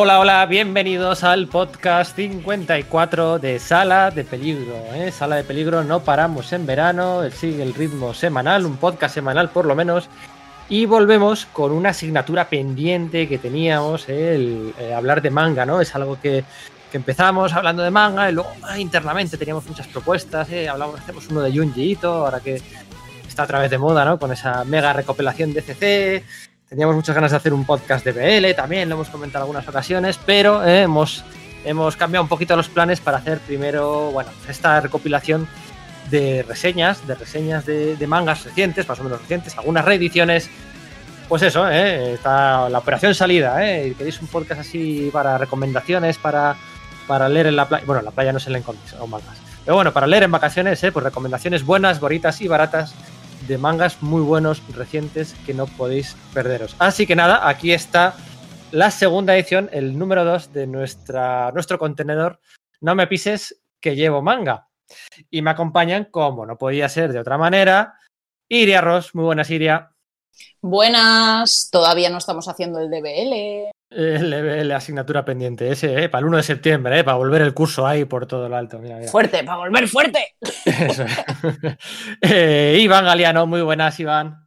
Hola, hola, bienvenidos al podcast 54 de Sala de Peligro. ¿eh? Sala de Peligro, no paramos en verano, sigue el ritmo semanal, un podcast semanal por lo menos. Y volvemos con una asignatura pendiente que teníamos, ¿eh? el eh, hablar de manga, ¿no? Es algo que, que empezamos hablando de manga y luego ah, internamente teníamos muchas propuestas, ¿eh? Hablamos, hacemos uno de Junji ahora que está a través de moda, ¿no? Con esa mega recopilación de CC. Teníamos muchas ganas de hacer un podcast de BL, también lo hemos comentado en algunas ocasiones, pero eh, hemos, hemos cambiado un poquito los planes para hacer primero, bueno, esta recopilación de reseñas, de reseñas de, de mangas recientes, más o menos recientes, algunas reediciones. Pues eso, ¿eh? está la operación salida, ¿eh? ¿Queréis un podcast así para recomendaciones, para, para leer en la playa? Bueno, la playa no se leen cómics o mangas. Pero bueno, para leer en vacaciones, ¿eh? pues recomendaciones buenas, bonitas y baratas de mangas muy buenos, recientes, que no podéis perderos. Así que nada, aquí está la segunda edición, el número 2 de nuestra, nuestro contenedor. No me pises que llevo manga. Y me acompañan, como no podía ser de otra manera, Iria Ross. Muy buenas, Iria. Buenas, todavía no estamos haciendo el DBL. La asignatura pendiente ese, ¿eh? para el 1 de septiembre, ¿eh? para volver el curso ahí por todo el alto. Mira, mira. Fuerte, para volver fuerte. Eso. eh, Iván Galeano, muy buenas, Iván.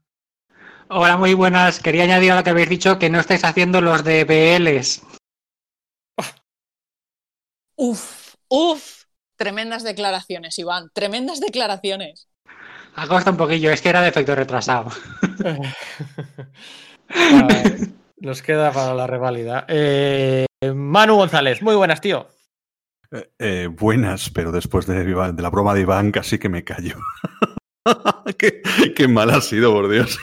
Hola, muy buenas. Quería añadir a lo que habéis dicho que no estáis haciendo los DBLs. Uf, uf. Tremendas declaraciones, Iván. Tremendas declaraciones. Ha costado un poquillo, es que era de efecto retrasado. Vale, nos queda para la reválida. Eh, Manu González, muy buenas, tío. Eh, eh, buenas, pero después de, la broma de Iván casi que me callo. qué, qué mal ha sido, por Dios.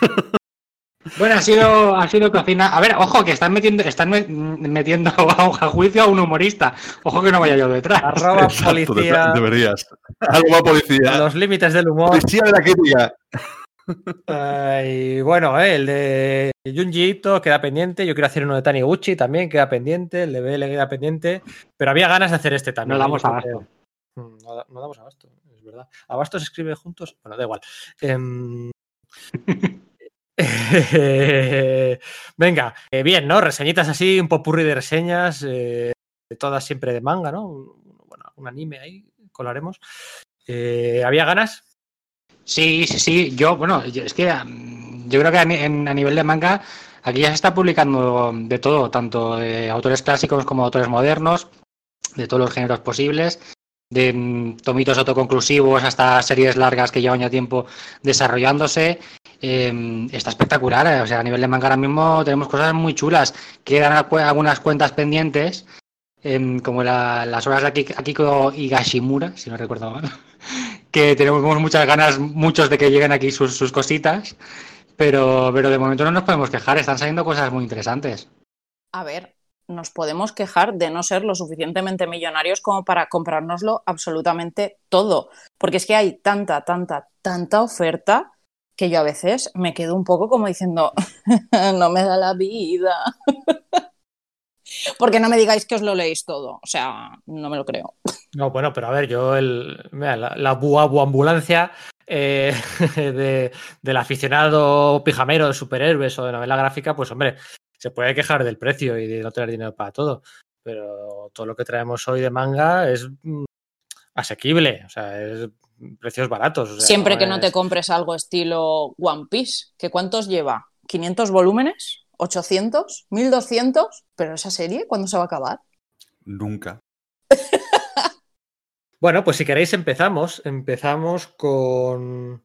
Bueno, ha sido, ha sido cocina. A ver, ojo, que están metiendo, están me- metiendo a, a juicio a un humorista. Ojo que no vaya yo detrás. Arroba Exacto, policía. de- deberías. Algo policía. Los límites del humor. Policía de la crítica. Ay, bueno, eh, el de Junji Ito queda pendiente. Yo quiero hacer uno de Taniguchi también, queda pendiente. El de BL queda pendiente. Pero había ganas de hacer este también. No ¿eh? damos que- abasto. Mm, No, da- no damos abasto, es verdad. ¿Abasto se escribe juntos? Bueno, da igual. Em, Venga, eh, bien, ¿no? Reseñitas así, un popurrí de reseñas, eh, todas siempre de manga, ¿no? Bueno, un anime ahí, colaremos. Eh, ¿Había ganas? Sí, sí, sí. Yo, bueno, yo- es que mm, yo creo que a, en- a nivel de manga aquí ya se está publicando de todo, tanto autores clásicos como autores modernos, de todos los géneros posibles, de mm, tomitos autoconclusivos hasta series largas que llevan ya tiempo desarrollándose. Eh, está espectacular, eh, o sea, a nivel de manga ahora mismo tenemos cosas muy chulas. Quedan algunas cuentas pendientes, em, como la- las obras de Aki- Akiko Higashimura, si no recuerdo mal que tenemos muchas ganas, muchos de que lleguen aquí sus, sus cositas, pero, pero de momento no nos podemos quejar, están saliendo cosas muy interesantes. A ver, nos podemos quejar de no ser lo suficientemente millonarios como para comprárnoslo absolutamente todo. Porque es que hay tanta, tanta, tanta oferta que yo a veces me quedo un poco como diciendo, no me da la vida. Porque no me digáis que os lo leéis todo. O sea, no me lo creo. No, bueno, pero a ver, yo el, mira, la, la buabu ambulancia eh, de, del aficionado pijamero de superhéroes o de novela gráfica, pues hombre, se puede quejar del precio y de no tener dinero para todo. Pero todo lo que traemos hoy de manga es mm, asequible, o sea, es precios baratos. o sea, Siempre que no te es- compres algo estilo One Piece, ¿que cuántos lleva? ¿500 volúmenes? ¿800? ¿1200? Pero esa serie, ¿cuándo se va a acabar? Nunca. Bueno, pues si queréis empezamos. Empezamos con.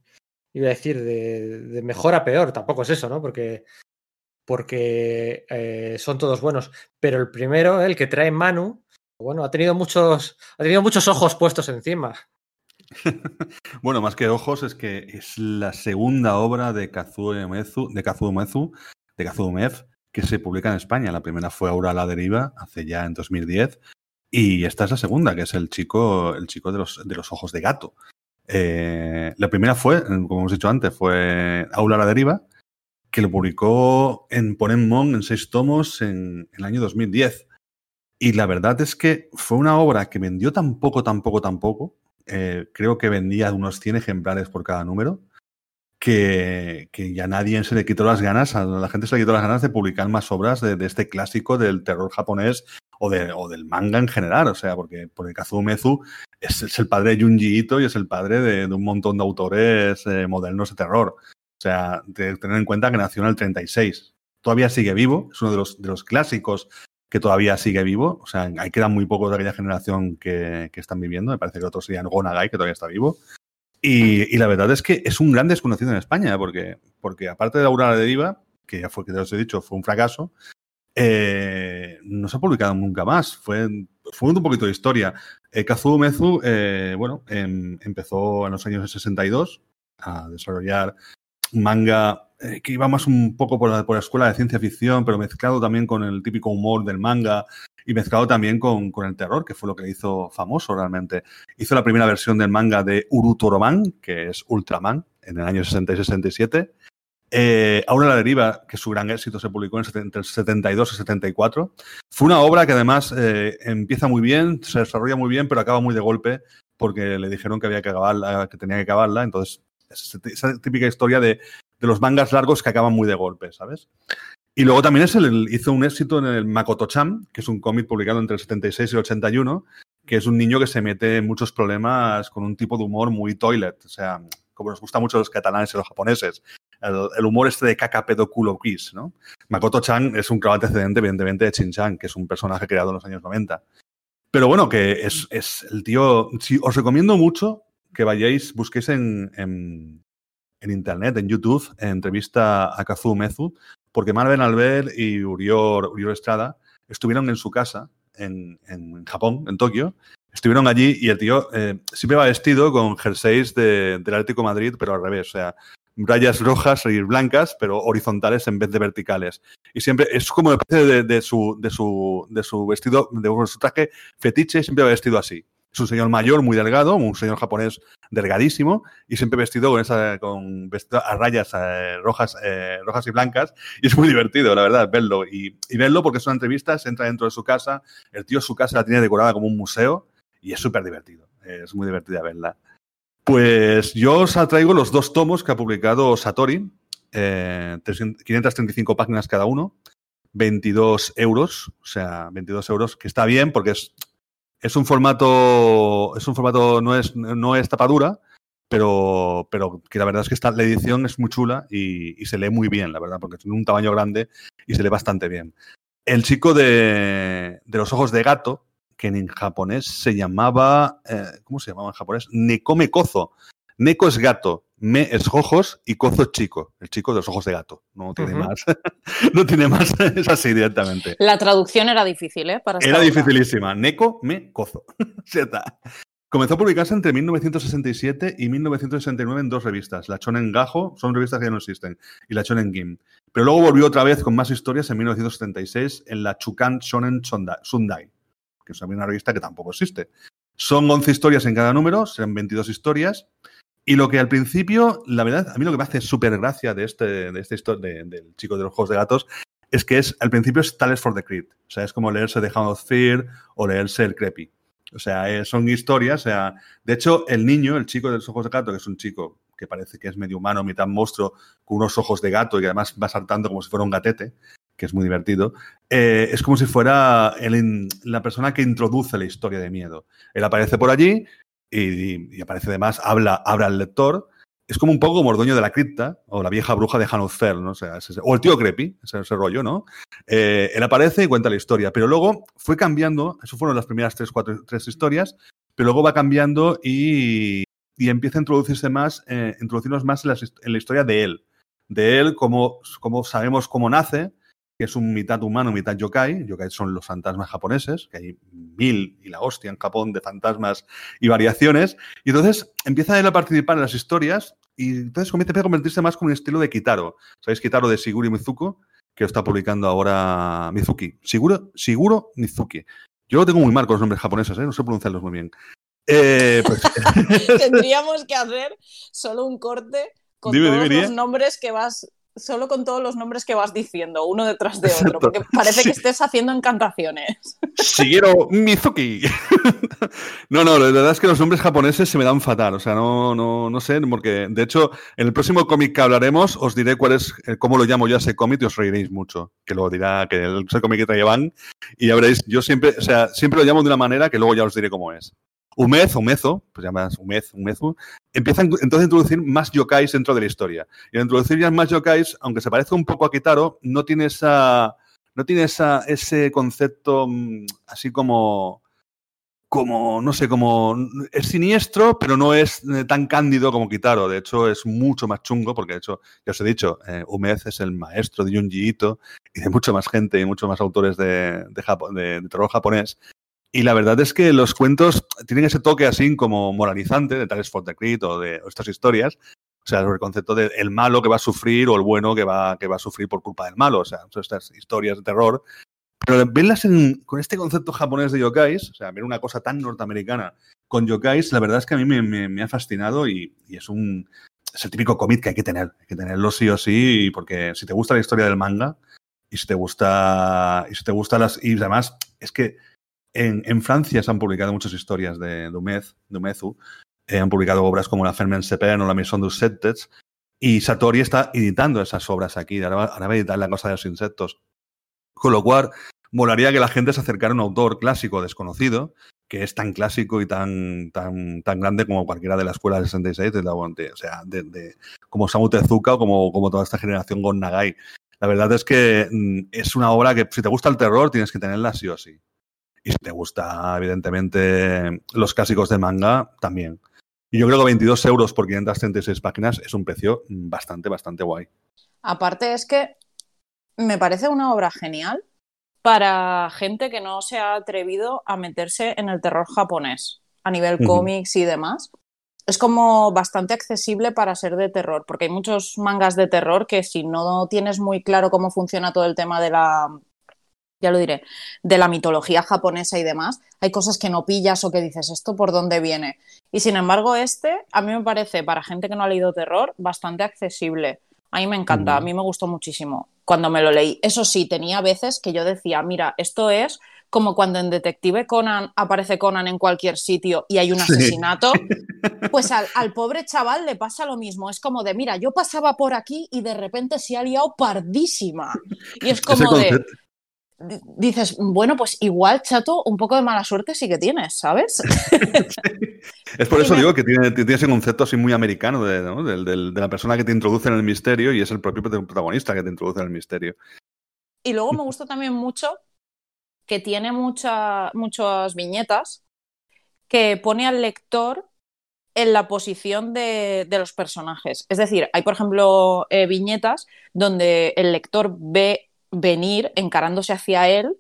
Iba a decir, de, de mejor a peor. Tampoco es eso, ¿no? Porque. Porque eh, son todos buenos. Pero el primero, el que trae Manu, bueno, ha tenido muchos. Ha tenido muchos ojos puestos encima. Bueno, más que ojos, es que es la segunda obra de Kazuo Uematsu, de Kazuo Uematsu, de Uematsu, que se publica en España. La primera fue Aura a la deriva, hace ya en 2010. Y esta es la segunda, que es el chico, el chico de los, de los ojos de gato. Eh, la primera fue, como hemos dicho antes, fue Aula a la deriva, que lo publicó en Ponemon en seis tomos en, en el año 2010. Y la verdad es que fue una obra que vendió tan poco, tan poco, tan poco. eh, creo que vendía unos 100 ejemplares por cada número. Que, ya nadie se le quitó las ganas, a la gente se le quitó las ganas de publicar más obras de, este clásico del terror japonés o, de, del manga en general, o sea, porque, porque Kazuo Mezu es, el padre de Junji Ito y es el padre de, un montón de autores eh, modernos de terror. O sea, tener en cuenta que nació en el 36. Todavía sigue vivo, es uno de los, de los clásicos que todavía sigue vivo. O sea, hay quedan muy pocos de aquella generación que, que están viviendo. Me parece que otros serían Gonagai, que todavía está vivo. Y, y, la verdad es que es un gran desconocido en España, porque, aparte de Aurora de Diva, que ya fue, que ya os he dicho, fue un fracaso, eh, no se ha publicado nunca más. Fue, un poquito de historia. Eh, Kazuo Mezu, eh, bueno, em, empezó en los años 62 a desarrollar manga eh, que iba más un poco la, por la, escuela de ciencia ficción, pero mezclado también con el típico humor del manga y mezclado también con, con el terror, que fue lo que hizo famoso realmente. Hizo la primera versión del manga de Urutoroman, que es Ultraman, en el año 60 y 67. Eh, Aura la deriva, que su gran éxito se publicó en entre el 72 y 74. Fue una obra que además eh, empieza muy bien, se desarrolla muy bien, pero acaba muy de golpe porque le dijeron que había que acabarla, que tenía que acabarla. Entonces, esa típica historia de, de los mangas largos que acaban muy de golpe, ¿sabes? Y luego también es el, hizo un éxito en el Makoto-chan, que es un cómic publicado entre el 76 y el 81, que es un niño que se mete en muchos problemas con un tipo de humor muy toilet. O sea, como nos gusta mucho los catalanes y los japoneses. El, el humor este de caca pedo culo gris, ¿no? Makoto-chan es un claro antecedente, evidentemente, de Chin-chan, que es un personaje creado en los años 90. Pero bueno, que es, es el tío... Sí, os recomiendo mucho que vayáis, busquéis en, en, en internet, en YouTube, en entrevista a Kazuo Mezu, porque Marvin Albert y Uriol, Uriol Estrada estuvieron en su casa en, en, Japón, en Tokio. Estuvieron allí y el tío eh, siempre va vestido con jerseys de, del Atlético Madrid, pero al revés. O sea, rayas rojas y blancas, pero horizontales en vez de verticales. Y siempre es como de, de, su, de, su, de su vestido, de su traje fetiche, siempre va vestido así. Es un señor mayor, muy delgado, un señor japonés delgadísimo y siempre vestido con esa con a rayas eh, rojas, eh, rojas y blancas. Y es muy divertido, la verdad, verlo. Y, verlo porque son entrevistas, entra dentro de su casa, el tío su casa la tiene decorada como un museo y es súper divertido. Es muy divertida verla. Pues yo os traigo los dos tomos que ha publicado Satori, eh, 535 páginas cada uno, 22 euros, o sea, 22 euros, que está bien porque es es un formato, es un formato, no es, no es tapadura, pero, pero que la verdad es que está, la edición es muy chula y, y, se lee muy bien, la verdad, porque tiene un tamaño grande y se lee bastante bien. El chico de, de los ojos de gato, que en japonés se llamaba, eh, ¿cómo se llamaba en japonés? Nekome Kozo. Neko es gato, me es ojos y Kozo es chico, el chico de los ojos de gato. No tiene uh -huh. más. no tiene más, es así directamente. La traducción era difícil, ¿eh? Para era dificilísima. Neko, me, Kozo. Comenzó a publicarse entre 1967 y 1969 en dos revistas. La Shonen Gajo, son revistas que ya no existen, y la Shonen Gim. Pero luego volvió otra vez con más historias en 1976 en la Chukan Shonen Sundai, que es una revista que tampoco existe. Son 11 historias en cada número, serán 22 historias. Y lo que al principio, la verdad, a mí lo que me hace súper gracia de este, de este de, del chico de los ojos de gatos es que es, al principio es Tales for the Crypt. O sea, es como leerse The Hound of Fear o leerse El Creepy. O sea, son historias. O sea, de hecho, el niño, el chico de los ojos de gato, que es un chico que parece que es medio humano, mitad monstruo, con unos ojos de gato y que además va saltando como si fuera un gatete, que es muy divertido, eh, es como si fuera el, la persona que introduce la historia de miedo. Él aparece por allí y, aparece además, habla, habla al lector. Es como un poco como dueño de la cripta o la vieja bruja de Hanuzel, ¿no? O, el tío Creepy, ese, rollo, ¿no? Eh, él aparece y cuenta la historia, pero luego fue cambiando, eso fueron las primeras tres, cuatro, tres historias, pero luego va cambiando y, y empieza a introducirse más, eh, más en la, en la, historia de él. De él, como, como sabemos cómo nace, que es un mitad humano, mitad yokai. Yokai son los fantasmas japoneses, que hay mil y la hostia en Japón de fantasmas y variaciones. Y entonces empieza él a participar en las historias y entonces comienza a convertirse más como un estilo de Kitaro. ¿Sabéis Kitaro de Siguro Mizuko? Que está publicando ahora Mizuki. Siguro, Siguro Mizuki. Yo lo tengo muy mal con los nombres japoneses, ¿eh? no sé pronunciarlos muy bien. Eh, pues... Tendríamos que hacer solo un corte con dime, todos dime, los nombres que vas solo con todos los nombres que vas diciendo, uno detrás de otro, porque parece sí. que estés haciendo encantaciones. Shigeru Mizuki. No, no, la verdad es que los nombres japoneses se me dan fatal. O sea, no, no, no sé, porque de hecho, en el próximo cómic que hablaremos, os diré cuál es, eh, cómo lo llamo yo a ese cómic y os reiréis mucho. Que lo dirá, que el, ese cómic que trae Van. Y ya veréis, yo siempre, o sea, siempre lo llamo de una manera que luego ya os diré cómo es. Umez, Umezo, pues llamas Umez, Umezu, empieza entonces a introducir más yokais dentro de la historia. Y al introducir ya más yokais, aunque se parece un poco a Kitaro, no tiene esa, no tiene esa, ese concepto mm, así como como, no sé, como es siniestro, pero no es eh, tan cándido como Kitaro. De hecho, es mucho más chungo, porque de hecho, ya os he dicho, eh, Umez es el maestro de Junji Ito y de mucha más gente y muchos más autores de, de, de, terror japonés. Y la verdad es que los cuentos tienen ese toque así como moralizante, de tales For the Creed o de estas historias. O sea, el concepto del el malo que va a sufrir o el bueno que va, que va a sufrir por culpa del malo. O sea, estas historias de terror pero verlas con este concepto japonés de yokais, o sea, ver una cosa tan norteamericana con yokais, la verdad es que a mí me, ha fascinado y, es un es el típico cómic que hay que tener, hay que tenerlo sí o sí, porque si te gusta la historia del manga y si te gusta y si te gusta las y además es que en, Francia se han publicado muchas historias de Dumez, Dumezu, eh, han publicado obras como La Fermen Sepen o La Maison dos Septets y Satori está editando esas obras aquí, ahora ahora va a editar La Cosa de los Insectos. Con lo cual, molaría que la gente se acercara a un autor clásico desconocido, que es tan clásico y tan, tan, tan grande como cualquiera de la escuela del 66, de la, o sea, de, como Samu Tezuka o como, como toda esta generación Gon Nagai. La verdad es que mm, es una obra que si te gusta el terror tienes que tenerla sí o sí. Y si te gusta, evidentemente, los clásicos de manga, también. Y yo creo que 22 euros por 536 páginas es un precio bastante, bastante guay. Aparte es que me parece una obra genial para gente que no se ha atrevido a meterse en el terror japonés a nivel cómics y demás. Es como bastante accesible para ser de terror, porque hay muchos mangas de terror que si no tienes muy claro cómo funciona todo el tema de la, ya lo diré, de la mitología japonesa y demás, hay cosas que no pillas o que dices, ¿esto por dónde viene? Y sin embargo, este a mí me parece, para gente que no ha leído terror, bastante accesible. A mí me encanta, a mí me gustó muchísimo cuando me lo leí. Eso sí, tenía veces que yo decía, mira, esto es como cuando en Detective Conan aparece Conan en cualquier sitio y hay un asesinato, pues al, pobre chaval le pasa lo mismo. Es como de, mira, yo pasaba por aquí y de repente se ha liado pardísima. Y es como de, dices, bueno, pues igual, chato, un poco de mala suerte sí que tienes, ¿sabes? Es por eso digo que tiene, ese concepto así muy americano de, de, la persona que te introduce en el misterio y es el propio protagonista que te introduce en el misterio. Y luego me gustó también mucho que tiene mucha, muchas viñetas que pone al lector en la posición de, los personajes. Es decir, hay, por ejemplo, eh, viñetas donde el lector ve venir encarándose hacia él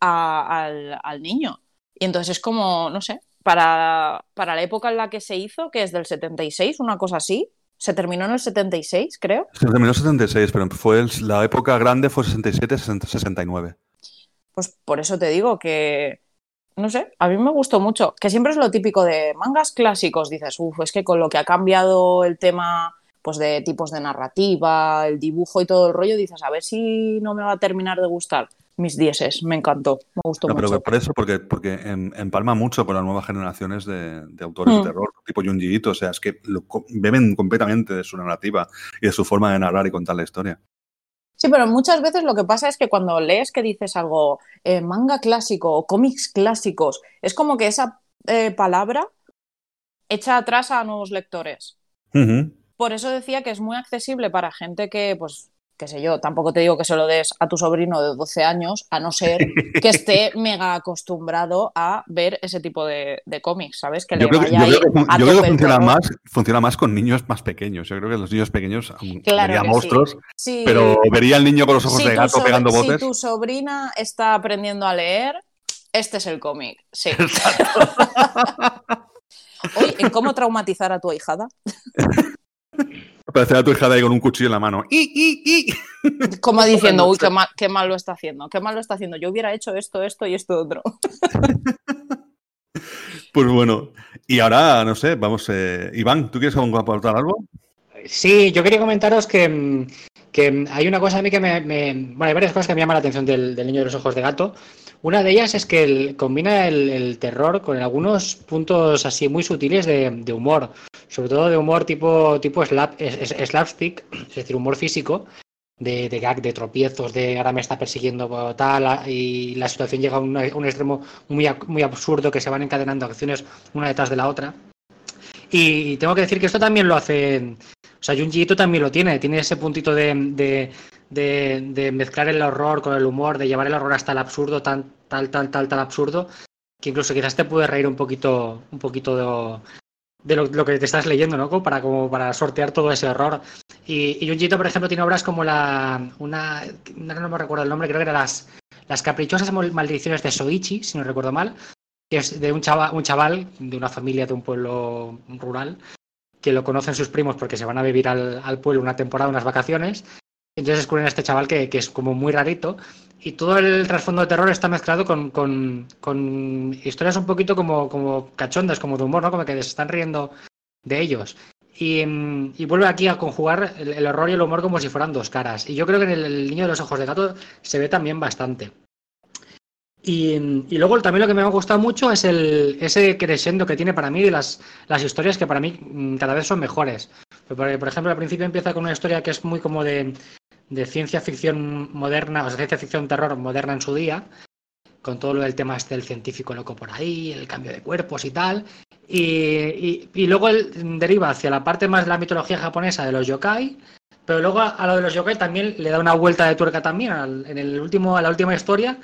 al, niño. Y entonces es como, no sé, para, para la época en la que se hizo, que es del 76, una cosa así, se terminó en el 76, creo. Se terminó en el 76, pero fue la época grande fue 67, 69. Pues por eso te digo que, no sé, a mí me gustó mucho. Que siempre es lo típico de mangas clásicos. Dices, uff, es que con lo que ha cambiado el tema pues de tipos de narrativa, el dibujo y todo el rollo, dices, a ver si no me va a terminar de gustar. Mis dieces, me encantó, me gustó mucho. Pero por eso, porque, porque empalma mucho con las nuevas generaciones de, autores de mm. terror, tipo Junji Ito, o sea, es que beben completamente de su narrativa y de su forma de narrar y contar la historia. Sí, pero muchas veces lo que pasa es que cuando lees que dices algo eh, manga clásico o cómics clásicos, es como que esa eh, palabra echa atrás a nuevos lectores. Por eso decía que es muy accesible para gente que, pues, qué sé yo, tampoco te digo que se lo des a tu sobrino de 12 años, a no ser que esté mega acostumbrado a ver ese tipo de, cómics, ¿sabes? Que yo creo, que, funciona más, funciona más con niños más pequeños. Yo creo que los niños pequeños claro monstruos, pero vería al niño con los ojos de gato pegando botes. Si tu sobrina está aprendiendo a leer, este es el cómic, sí. Hoy, ¿en cómo traumatizar a tu ahijada? Aparece a tu hija de ahí con un cuchillo en la mano. Como diciendo, uy, qué mal, qué mal lo está haciendo, qué mal lo está haciendo. Yo hubiera hecho esto, esto y esto otro. Pues bueno, y ahora, no sé, vamos, eh, Iván, ¿tú quieres aportar algo? Sí, yo quería comentaros que, que, hay una cosa a mí que me, Bueno, hay varias cosas que me llaman la atención del, niño de los ojos de gato. Una de ellas es que combina el, terror con algunos puntos así muy sutiles de, humor, sobre todo de humor tipo, tipo slap, es- es- slapstick, es decir, humor físico, de, gag, de tropiezos, de ahora me está persiguiendo tal, y la situación llega a un, extremo muy, muy absurdo que se van encadenando acciones una detrás de la otra. Y tengo que decir que esto también lo hace, o sea, Junji Ito también lo tiene, tiene ese puntito de, de- mezclar el horror con el humor, de llevar el horror hasta el absurdo, tan, tal, tal, tal, tal absurdo, que incluso quizás te puede reír un poquito, un poquito de, lo, que te estás leyendo, ¿no? Como para, como para sortear todo ese horror. Y, y Junji Ito, por ejemplo, tiene obras como la, una, no me recuerdo el nombre, creo que era las, las caprichosas Mal- maldiciones de Soichi, si no recuerdo mal, que es de un chaval, un chaval de una familia de un pueblo rural que lo conocen sus primos porque se van a vivir al, al pueblo una temporada, unas vacaciones. Entonces descubren a este chaval que, que es como muy rarito y todo el trasfondo de terror está mezclado con, con- con historias un poquito como, como cachondas, como de humor, ¿no? Como que se están riendo de ellos. Y, mm, y vuelve aquí a conjugar el, el horror y el humor como si fueran dos caras. Y yo creo que en el, el niño de los ojos de gato se ve también bastante. Y, y luego también lo que me ha gustado mucho es el, ese crescendo que tiene para mí de las, las historias que para mí mm, cada vez son mejores. Por, por ejemplo, al principio empieza con una historia que es muy como de, de ciencia ficción moderna, o sea, ciencia ficción terror moderna en su día, con todo lo del tema este del científico loco por ahí, el cambio de cuerpos y tal. Y, y- luego él deriva hacia la parte más de la mitología japonesa de los yokai, pero luego a, lo de los yokai también le da una vuelta de tuerca también. En el último, a la última historia,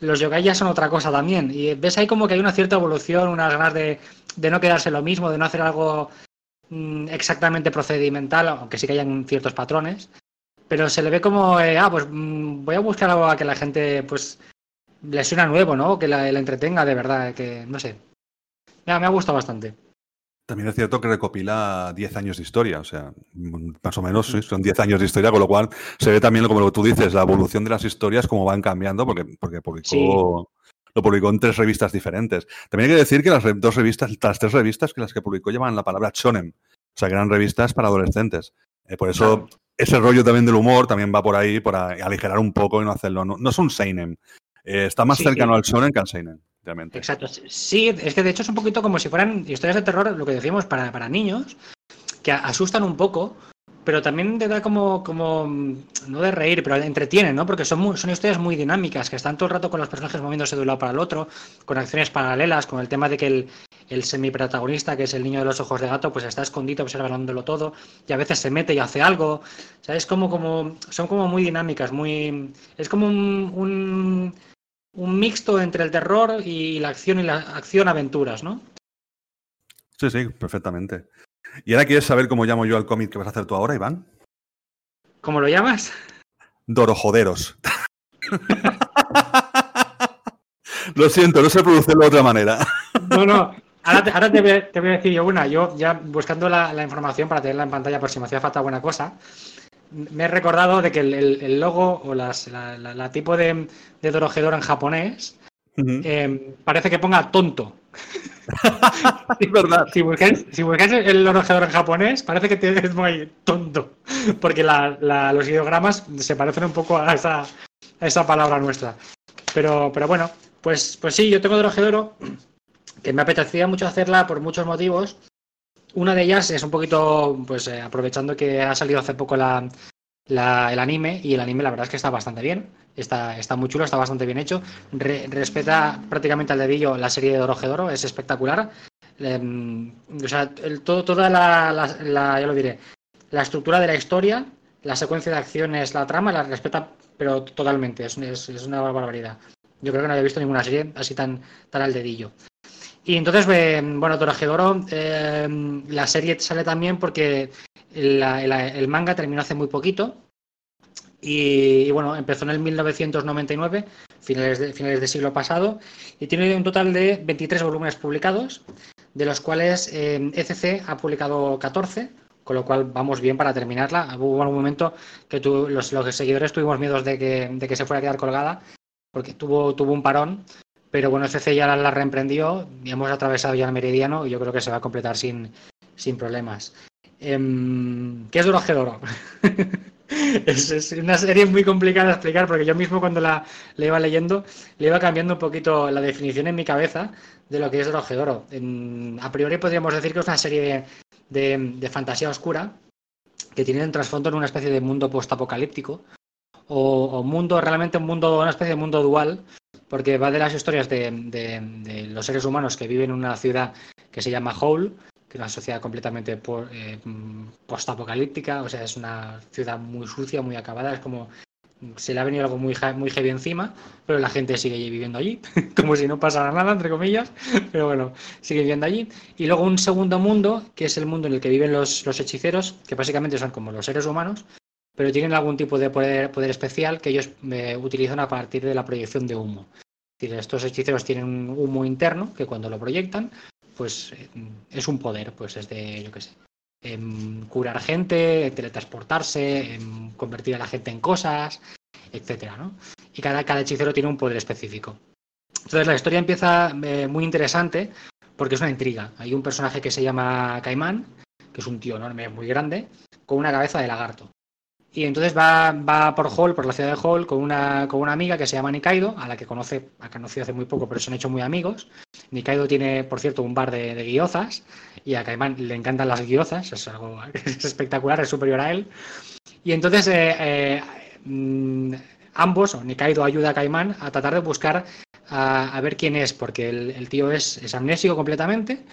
los yokai ya son otra cosa también. Y ves ahí como que hay una cierta evolución, unas ganas de, de no quedarse lo mismo, de no hacer algo mm, exactamente procedimental, aunque sí que hayan ciertos patrones. Pero se le ve como, eh, ah, pues mm, voy a buscar algo a que la gente, pues, le suena nuevo, ¿no? Que la, la entretenga de verdad, que no sé. Ya, me ha gustado bastante. También es cierto que recopila 10 años de historia, o sea, mm, más o menos sí, son 10 años de historia, con lo cual se ve también, como lo que tú dices, la evolución de las historias, cómo van cambiando, porque, porque publicó, lo publicó en tres revistas diferentes. También hay que decir que las dos revistas, las tres revistas que las que publicó llevan la palabra shonen, o sea, que eran revistas para adolescentes. Eh, por eso ese rollo también del humor también va por ahí, para aligerar un poco y no hacerlo. No, no es un seinen, Eh, está más Sí, cercano sí. al shonen que al seinen, realmente. Exacto. Sí, es que de hecho es un poquito como si fueran historias de terror, lo que decíamos, para, para niños, que asustan un poco, pero también te da como, como, no de reír, pero entretienen, ¿no? Porque son, muy- son historias muy dinámicas, que están todo el rato con los personajes moviéndose de un lado para el otro, con acciones paralelas, con el tema de que el, el semiprotagonista, que es el niño de los ojos de gato, pues está escondido observándolo todo, y a veces se mete y hace algo, ¿sabes? Como, como, son como muy dinámicas, muy... Es como un- un un mixto entre el terror y la acción y la acción-aventuras, ¿no? Sí, sí, perfectamente. ¿Y ahora quieres saber cómo llamo yo al cómic que vas a hacer tú ahora, Iván? ¿Cómo lo llamas? Dorojoderos. Lo siento, no sé producirlo de otra manera. No, no. Ahora te, ahora te voy, a, te voy a decir yo una. Yo ya buscando la, la información para tenerla en pantalla por si me hacía falta buena cosa, me he recordado de que el, el- el logo o las- la, la- la tipo de, de Dorohedoro en japonés eh, parece que ponga tonto. es verdad. Si buscáis, si buscáis el Dorohedoro en japonés, parece que te es muy tonto. Porque los ideogramas se parecen un poco a esa, a esa palabra nuestra. Pero, pero bueno, pues, pues sí, yo tengo Dorohedoro, que me apetecía mucho hacerla por muchos motivos. Una de ellas es un poquito, pues eh, aprovechando que ha salido hace poco la, el anime, y el anime la verdad es que está bastante bien, está, está muy chulo, está bastante bien hecho. Re- respeta prácticamente al dedillo la serie de Dorohedoro, es espectacular. Em, o sea, todo, toda la, la- ya lo diré, la estructura de la historia, la secuencia de acciones, la trama, la respeta, pero totalmente, es- es una barbaridad. Yo creo que no había visto ninguna serie así tan, tan al dedillo. Y entonces, eh, bueno, Dorohedoro, eh, la serie sale también porque el manga terminó hace muy poquito. Y, bueno, empezó en el 1999, finales de, finales del siglo pasado, y tiene un total de 23 volúmenes publicados, de los cuales eh, ECC ha publicado 14, con lo cual vamos bien para terminarla. Hubo un momento que los, los seguidores tuvimos miedos de que, de que se fuera a quedar colgada, porque tuvo, tuvo un parón, pero bueno, ECC ya la, la reemprendió y hemos atravesado ya el meridiano y yo creo que se va a completar sin, sin problemas. Em, ¿Qué es Dorohedoro? Es, una serie muy complicada de explicar porque yo mismo cuando la, iba leyendo le iba cambiando un poquito la definición en mi cabeza de lo que es de Oro. a priori podríamos decir que es una serie de, fantasía oscura que tiene un trasfondo en una especie de mundo postapocalíptico o, mundo, realmente un mundo, una especie de mundo dual porque va de las historias de, los seres humanos que viven en una ciudad que se llama Hole, que es una sociedad completamente por, eh, postapocalíptica, o sea, es una ciudad muy sucia, muy acabada, es como se le ha venido algo muy, muy heavy encima, pero la gente sigue viviendo allí, como si no pasara nada, entre comillas, pero bueno, sigue viviendo allí. Y luego un segundo mundo, que es el mundo en el que viven los, hechiceros, que básicamente son como los seres humanos, pero tienen algún tipo de poder, poder especial que ellos eh, utilizan a partir de la proyección de humo. Estos hechiceros tienen un humo interno que cuando lo proyectan, pues eh, es un poder, pues es de, yo qué sé, curar gente, teletransportarse, convertir a la gente en cosas, etcétera, ¿no? Y cada, cada hechicero tiene un poder específico. Entonces la historia empieza eh, muy interesante porque es una intriga. Hay un personaje que se llama Caimán, que es un tío enorme, muy grande, con una cabeza de lagarto. Y entonces va, va por Hall, por la ciudad de Hall, con una, con una amiga que se llama Nikaido, a la que conoce, ha conocido hace muy poco, pero se han hecho muy amigos. Nikaido tiene, por cierto, un bar de, guiozas, y a Caimán le encantan las guiozas, es algo espectacular, es superior a él. Y entonces eh, eh, mm, ambos, Nikaido ayuda a Caimán a tratar de buscar a, ver quién es, porque el, el tío es, es, amnésico completamente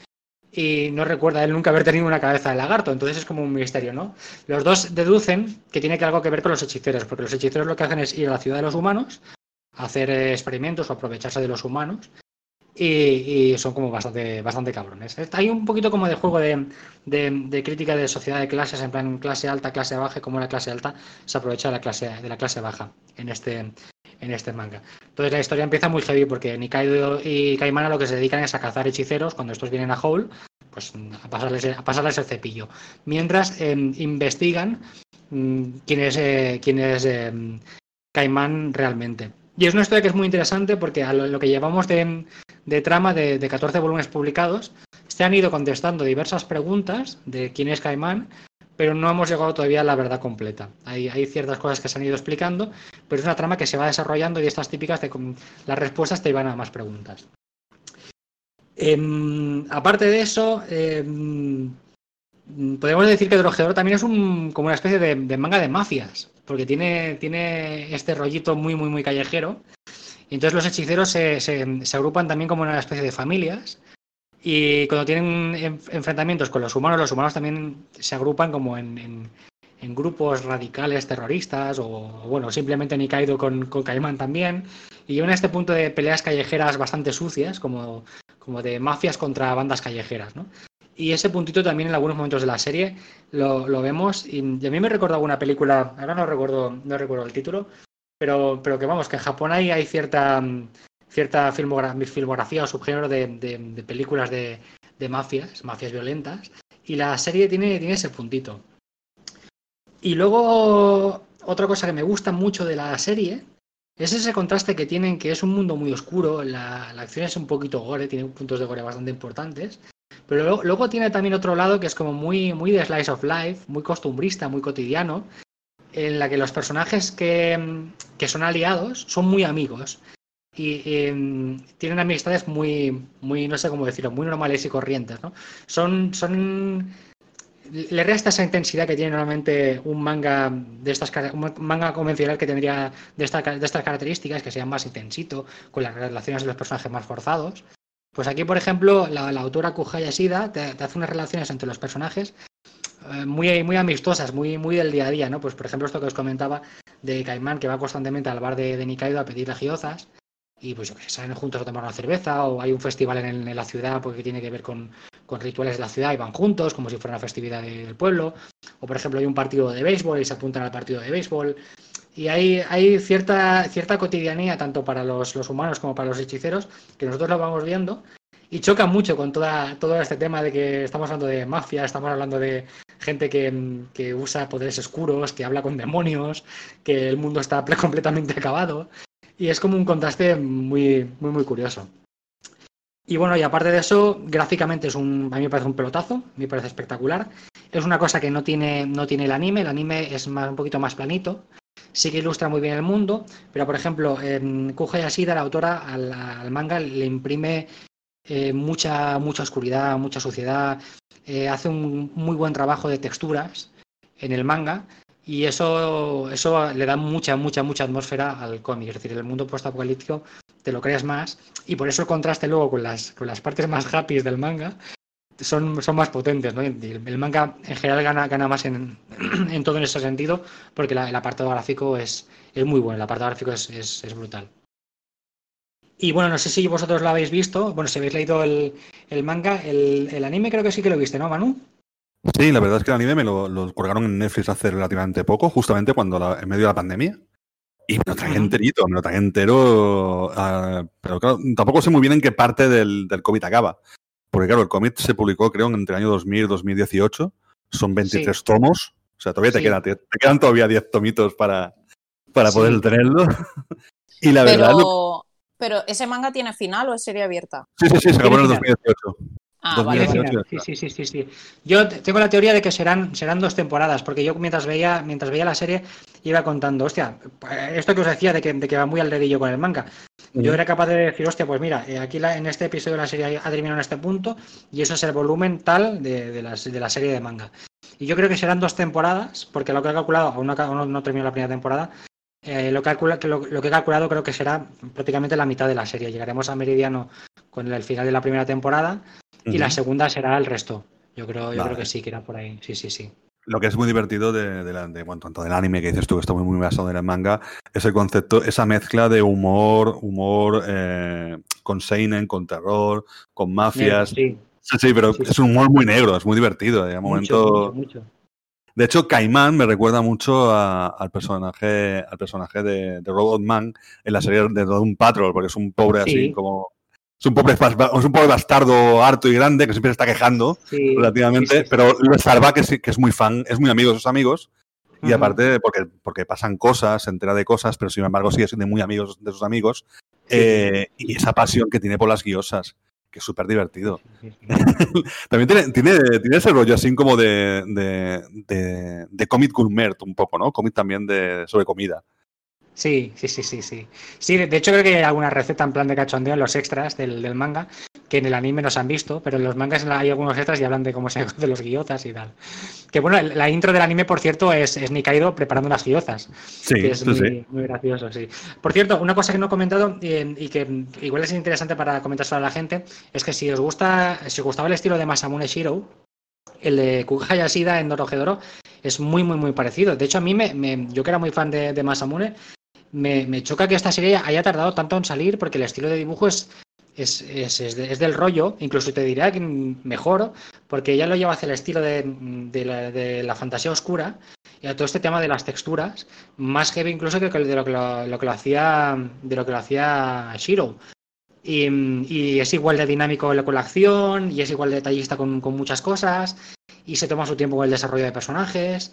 y no recuerda él nunca haber tenido una cabeza de lagarto, entonces es como un misterio, ¿no? Los dos deducen que tiene que algo que ver con los hechiceros, porque los hechiceros lo que hacen es ir a la ciudad de los humanos, hacer experimentos o aprovecharse de los humanos, y, son como bastante, bastante cabrones. Hay un poquito como de juego de, de, crítica de sociedad de clases, en plan clase alta, clase baja, como la clase alta se aprovecha de la clase, de la clase baja en este, en este manga. Entonces la historia empieza muy heavy porque Nikaido y Kaimana lo que se dedican es a cazar hechiceros cuando estos vienen a Hole pues a pasarles, a pasarles el cepillo. Mientras em, investigan mm, quién es, eh, quién es em, Caimán realmente. Y es una historia que es muy interesante porque a lo, que llevamos de, trama de, de, 14 volúmenes publicados, se han ido contestando diversas preguntas de quién es Caimán, pero no hemos llegado todavía a la verdad completa. Hay, ciertas cosas que se han ido explicando, pero es una trama que se va desarrollando y estas típicas de las respuestas te iban a más preguntas. Em, aparte de eso, em, podemos decir que Drogeador también es un, como una especie de, manga de mafias, porque tiene, tiene este rollito muy, muy, muy callejero. Entonces los hechiceros se, se, agrupan también como una especie de familias. Y cuando tienen enfrentamientos con los humanos, los humanos también se agrupan como en, en, grupos radicales terroristas o, bueno, simplemente Nikaido con, con Caimán también. Y llevan a este punto de peleas callejeras bastante sucias, como como de mafias contra bandas callejeras, ¿no? Y ese puntito también en algunos momentos de la serie lo, vemos y, a mí me recuerda alguna película, ahora no recuerdo, no recuerdo el título, pero, pero que vamos, que en Japón hay, hay cierta, cierta filmografía, o subgénero de, películas de, de, mafias, mafias violentas, y la serie tiene, tiene ese puntito. Y luego, otra cosa que me gusta mucho de la serie es ese contraste que tienen, que es un mundo muy oscuro, la, acción es un poquito gore, tiene puntos de gore bastante importantes, pero luego, tiene también otro lado que es como muy, muy de slice of life, muy costumbrista, muy cotidiano, en la que los personajes que, que son aliados son muy amigos y, em, tienen amistades muy, muy, no sé cómo decirlo, muy normales y corrientes, ¿no? Son, son le resta esa intensidad que tiene normalmente un manga de estas un manga convencional que tendría de, esta, de estas características, que sea más intensito, con las relaciones de los personajes más forzados. Pues aquí, por ejemplo, la, autora Kuhaya Shida te, hace unas relaciones entre los personajes eh, muy, muy amistosas, muy, muy del día a día, ¿no? Pues por ejemplo esto que os comentaba de Caimán, que va constantemente al bar de, de Nikaido a pedirle giozas, y pues que salen juntos a tomar una cerveza, o hay un festival en, en la ciudad porque tiene que ver con, con rituales de la ciudad y van juntos, como si fuera una festividad del pueblo. O, por ejemplo, hay un partido de béisbol y se apuntan al partido de béisbol. Y hay, hay cierta, cierta cotidianía, tanto para los, humanos como para los hechiceros, que nosotros lo vamos viendo. Y choca mucho con toda, todo este tema de que estamos hablando de mafia, estamos hablando de gente que, que usa poderes oscuros, que habla con demonios, que el mundo está completamente acabado. Y es como un contraste muy, muy, muy curioso. Y bueno, y aparte de eso, gráficamente es un, a mí me parece un pelotazo, me parece espectacular. es una cosa que no tiene, no tiene el anime, el anime es más, un poquito más planito, sí que ilustra muy bien el mundo, pero por ejemplo, en Kuja Yashida, la autora, al, manga le imprime eh, mucha, mucha oscuridad, mucha suciedad, eh, hace un muy buen trabajo de texturas en el manga y eso, eso le da mucha, mucha, mucha atmósfera al cómic. Es decir, el mundo postapocalíptico te lo creas más y por eso el contraste luego con las, con las partes más happy del manga son, son más potentes. ¿no? El manga en general gana, gana más en, en todo en ese sentido porque la, el apartado gráfico es, es muy bueno, el apartado gráfico es, es, es brutal. Y bueno, no sé si vosotros lo habéis visto. Bueno, si habéis leído el, el manga, el, el, anime creo que sí que lo viste, ¿no, Manu? Sí, la verdad es que el anime me lo, lo colgaron en Netflix hace relativamente poco, justamente cuando la, en medio de la pandemia. Y me lo traje enterito, me lo traje entero. Uh, pero claro, tampoco sé muy bien en qué parte del, del cómic acaba. Porque claro, el cómic se publicó creo entre el año 2000 y 2018. Son 23 sí. tomos. O sea, todavía te, sí. queda, te, te, quedan todavía 10 tomitos para, para sí. poder tenerlo. y la pero, verdad... Lo... Pero, ¿ese manga tiene final o es serie abierta? Sí, sí, sí, se acabó en el 2018. Ah, 2018, vale. Sí, sí, sí, sí, sí. Yo tengo la teoría de que serán, serán dos temporadas, porque yo mientras veía, mientras veía la serie iba contando, hostia, esto que os decía de que, de que va muy al dedillo con el manga. Yo era capaz de decir, hostia, pues mira, eh, aquí la, en este episodio de la serie ha terminado en este punto y eso es el volumen tal de, de, la, de la serie de manga. Y yo creo que serán dos temporadas, porque lo que he calculado, aún no, aún no, no terminó la primera temporada, eh, lo, calcula, lo, lo, que he calculado creo que será prácticamente la mitad de la serie. Llegaremos a Meridiano con el final de la primera temporada y uh -huh. la segunda será el resto. Yo creo, yo vale. creo que sí, que irá por ahí. Sí, sí, sí. Lo que es muy divertido de, de, la, de bueno, tanto del anime que dices tú, que está muy, muy basado en el manga, es el concepto, esa mezcla de humor, humor eh, con seinen, con terror, con mafias. Sí, sí, sí pero sí, es un humor muy negro, es muy divertido. De momento. Mucho, mucho. De hecho, Caimán me recuerda mucho a, al personaje, al personaje de, de Robot Man en la serie de Doom Patrol, porque es un pobre así como es un pobre, es un pobre bastardo harto y grande que siempre se está quejando sí, relativamente, sí, sí, pero lo salva que, que es muy fan, es muy amigo de sus amigos y uh -huh. aparte porque, porque pasan cosas, se entera de cosas, pero sin embargo sigue siendo muy amigos de sus amigos eh, y esa pasión que tiene por las guiosas, que es súper divertido. También tiene, tiene, tiene, ese rollo así como de, de, de, de cómic gourmet un poco, ¿no? Cómic también de, sobre comida. Sí, sí, sí, sí, sí. Sí, de hecho creo que hay alguna receta en plan de cachondeo en los extras del, del manga, que en el anime nos han visto, pero en los mangas hay algunos extras y hablan de cómo se de los guiotas y tal. Que bueno, la intro del anime, por cierto, es, es Nikaido preparando unas guiozas. Sí, que es muy, sí. muy, gracioso, sí. Por cierto, una cosa que no he comentado y, y, que igual es interesante para comentar a la gente, es que si os gusta, si os gustaba el estilo de Masamune Shiro, el de Kuga Yashida en Dorohedoro es muy, muy, muy parecido. De hecho, a mí, me, me yo que era muy fan de, de Masamune, me, choca que esta serie haya tardado tanto en salir porque el estilo de dibujo es, es, es, es, de, es del rollo, incluso te diría que mejor, porque ella lo lleva hacia el estilo de, de, la, fantasía oscura y a todo este tema de las texturas, más heavy incluso que de lo que lo, que hacía de lo que lo hacía Shiro. Y, y, es igual de dinámico con la acción y es igual de detallista con, con muchas cosas y se toma su tiempo con el desarrollo de personajes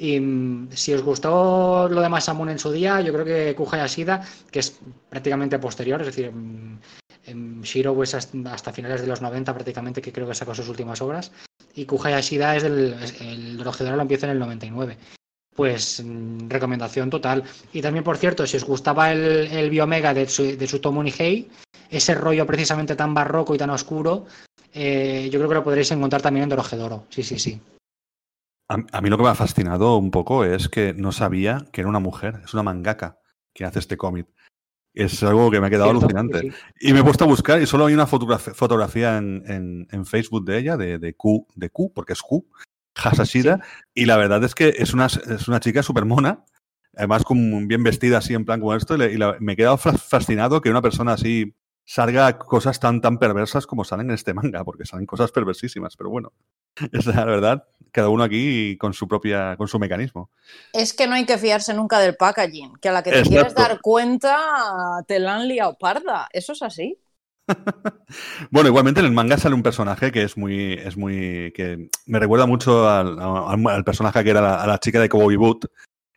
y mm, si os gustó lo de Masamune en su día, yo creo que Kuja Yashida, que es prácticamente posterior, es decir, mm, Shiro pues hasta finales de los 90 prácticamente, que creo que sacó sus últimas obras, y Kuja Yashida es del, el Dorohedoro lo empieza en el 99. Pues mmm, recomendación total. Y también, por cierto, si os gustaba el, el Biomega de, su, de Nihei, ese rollo precisamente tan barroco y tan oscuro, eh, yo creo que lo podréis encontrar también en Dorohedoro. Sí, sí, sí. A, a, mí lo que me ha fascinado un poco es que no sabía que era una mujer, es una mangaka que hace este cómic. Es algo que me ha quedado Cierto, alucinante. Sí. Y me he puesto a buscar y solo hay una fotografía, fotografía en, en, en, Facebook de ella, de, de, Q, de Q, porque es Q, Hasashida, sí. y la verdad es que es una, es una chica súper mona, además con, bien vestida así en plan como esto, y, le, y la, me he quedado fascinado que una persona así salga cosas tan, tan perversas como salen en este manga, porque salen cosas perversísimas, pero bueno, es la verdad, cada uno aquí con su propia, con su mecanismo. Es que no hay que fiarse nunca del packaging, que a la que te Exacto. quieres dar cuenta te la han liado parda, eso es así. bueno, igualmente en el manga sale un personaje que es muy, es muy, que me recuerda mucho al, al, al personaje que era la, a la chica de Cowboy Boot,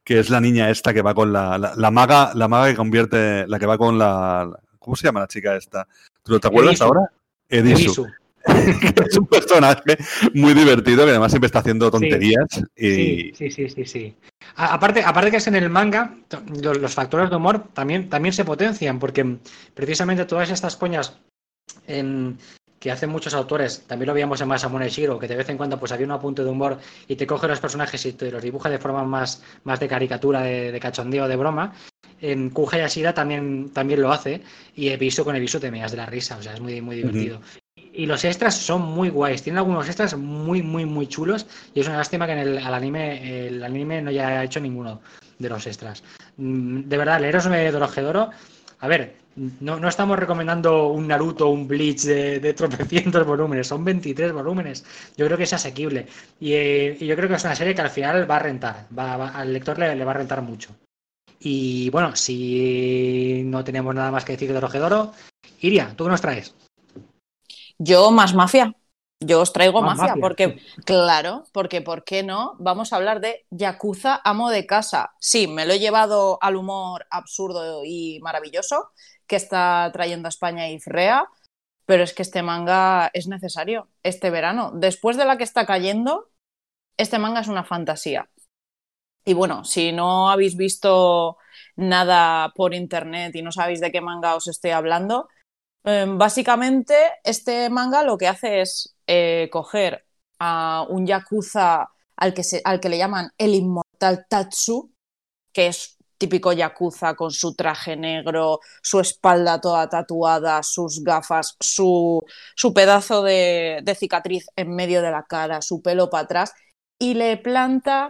que es la niña esta que va con la, la, la, maga, la maga que convierte, la que va con la, ¿cómo se llama la chica esta? ¿Tú te acuerdas Edisu. ahora? Edisu. es un personaje muy divertido que además siempre está haciendo tonterías. Sí, sí, sí, sí, sí. aparte, aparte que es en el manga, los, factores de humor también, también se potencian, porque precisamente todas estas coñas en, que hacen muchos autores, también lo veíamos en Masamune Shiro, que de vez en cuando pues había un apunte de humor y te coge los personajes y te los dibuja de forma más, más de caricatura, de, cachondeo, de broma. En Kuja Yashida también, también lo hace y he visto con el viso te meas de la risa, o sea, es muy, muy divertido. Y los extras son muy guays, tienen algunos extras muy, muy, muy chulos y es una lástima que en el anime, el anime no haya hecho ninguno de los extras. Mm, de verdad, leeros de Dorojedoro, a ver, no, no estamos recomendando un Naruto o un Bleach de, tropecientos volúmenes, son 23 volúmenes. Yo creo que es asequible. Eh, y, yo creo que es una serie que al final va a rentar, va, al lector le, va a rentar mucho. Y bueno, si no tenemos nada más que decir de Rogedoro, Iria, ¿tú qué nos traes? Yo más mafia. Yo os traigo mafia, porque, claro, porque ¿por qué no? Vamos a hablar de Yakuza Amo de Casa. Sí, me lo he llevado al humor absurdo y maravilloso, que está trayendo a España y Frea, pero es que este manga es necesario este verano. Después de la que está cayendo, este manga es una fantasía. Y bueno, si no habéis visto nada por internet y no sabéis de qué manga os estoy hablando, em, básicamente este manga lo que hace es eh, coger a un yakuza al que, al que le llaman el inmortal Tatsu, que es típico yakuza con su traje negro, su espalda toda tatuada, sus gafas, su, su pedazo de, de cicatriz en medio de la cara, su pelo para atrás, y le planta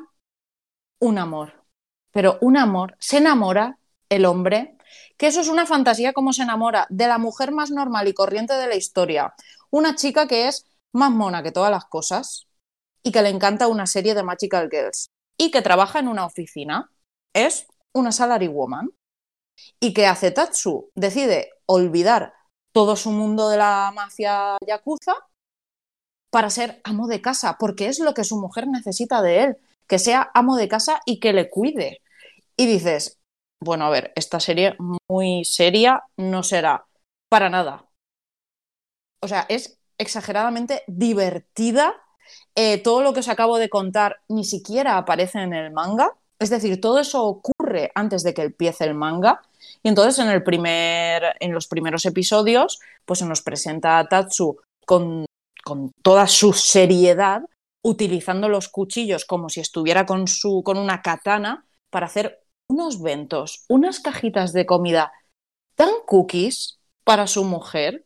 un amor. Pero un amor, se enamora el hombre, que eso es una fantasía como se enamora de la mujer más normal y corriente de la historia. Una chica que es más mona que todas las cosas y que le encanta una serie de Magical Girls y que trabaja en una oficina. Es una salary woman y que hace Tatsu decide olvidar todo su mundo de la mafia yakuza para ser amo de casa, porque es lo que su mujer necesita de él, que sea amo de casa y que le cuide. Y dices, bueno, a ver, esta serie muy seria no será para nada. O sea, es exageradamente divertida. Eh, todo lo que os acabo de contar ni siquiera aparece en el manga. Es decir, todo eso ocurre antes de que empiece el manga. Y entonces en, el primer, en los primeros episodios, pues se nos presenta a Tatsu con, con toda su seriedad, utilizando los cuchillos como si estuviera con, su, con una katana para hacer unos ventos, unas cajitas de comida tan cookies para su mujer,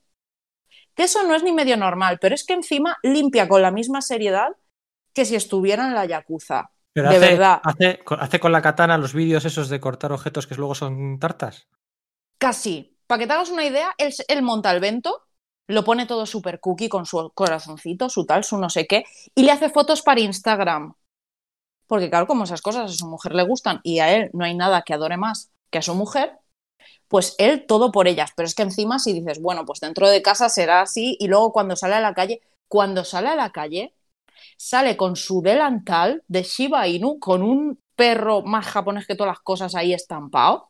que eso no es ni medio normal, pero es que encima limpia con la misma seriedad que si estuviera en la Yakuza de hace, verdad. Hace, con la katana los vídeos esos de cortar objetos que luego son tartas? Casi. Para que te hagas una idea, él, monta el vento, lo pone todo super cookie con su corazoncito, su tal, su no sé qué, y le hace fotos para Instagram. Porque claro, como esas cosas a su mujer le gustan y a él no hay nada que adore más que a su mujer, pues él todo por ellas. Pero es que encima si dices, bueno, pues dentro de casa será así y luego cuando sale a la calle, cuando sale a la calle, sale con su delantal de Shiba Inu, con un perro más japonés que todas las cosas ahí estampado,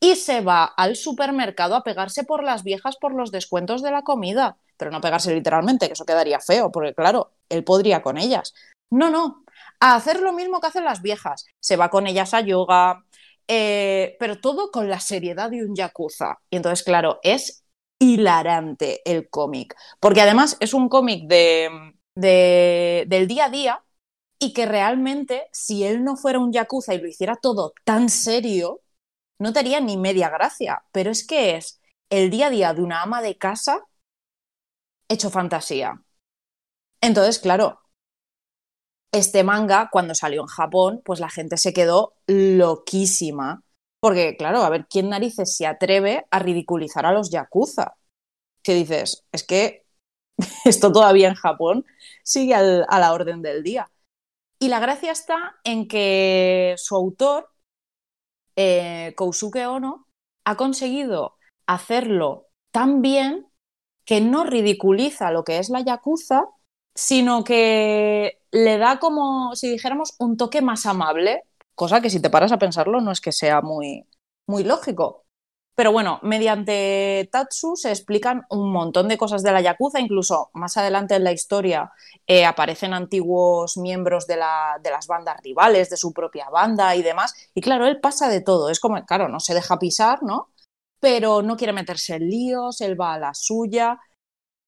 y se va al supermercado a pegarse por las viejas por los descuentos de la comida. Pero no pegarse literalmente, que eso quedaría feo, porque claro, él podría con ellas. No, no, a hacer lo mismo que hacen las viejas. Se va con ellas a yoga, eh, pero todo con la seriedad de un yakuza. Y entonces, claro, es hilarante el cómic, porque además es un cómic de, del día a día y que realmente si él no fuera un yakuza y lo hiciera todo tan serio, no te haría ni media gracia. Pero es que es el día a día de una ama de casa hecho fantasía. Entonces, claro, este manga, cuando salió en Japón, pues la gente se quedó loquísima. Porque, claro, a ver, ¿quién narices se atreve a ridiculizar a los yakuza? Que dices, es que esto todavía en Japón sigue a la orden del día. Y la gracia está en que su autor, eh, Kousuke Ono, ha conseguido hacerlo tan bien que no ridiculiza lo que es la yakuza, sino que le da como si dijéramos un toque más amable, cosa que si te paras a pensarlo no es que sea muy, muy lógico. Pero bueno, mediante Tatsu se explican un montón de cosas de la Yakuza, incluso más adelante en la historia eh, aparecen antiguos miembros de, de, las bandas rivales, de su propia banda y demás. Y claro, él pasa de todo, es como, claro, no se deja pisar, ¿no? Pero no quiere meterse en líos, él va a la suya.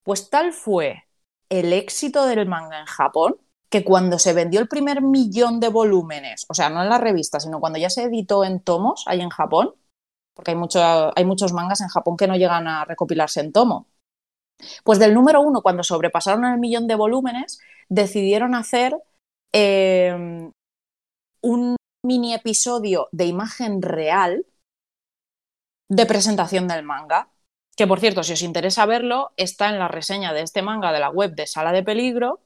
Pues tal fue el éxito del manga en Japón que cuando se vendió el primer millón de volúmenes, o sea, no en la revista, sino cuando ya se editó en tomos ahí en Japón, porque hay, mucho, hay muchos mangas en Japón que no llegan a recopilarse en tomo. Pues del número uno, cuando sobrepasaron el millón de volúmenes, decidieron hacer eh, un mini episodio de imagen real de presentación del manga. Que por cierto, si os interesa verlo, está en la reseña de este manga de la web de Sala de Peligro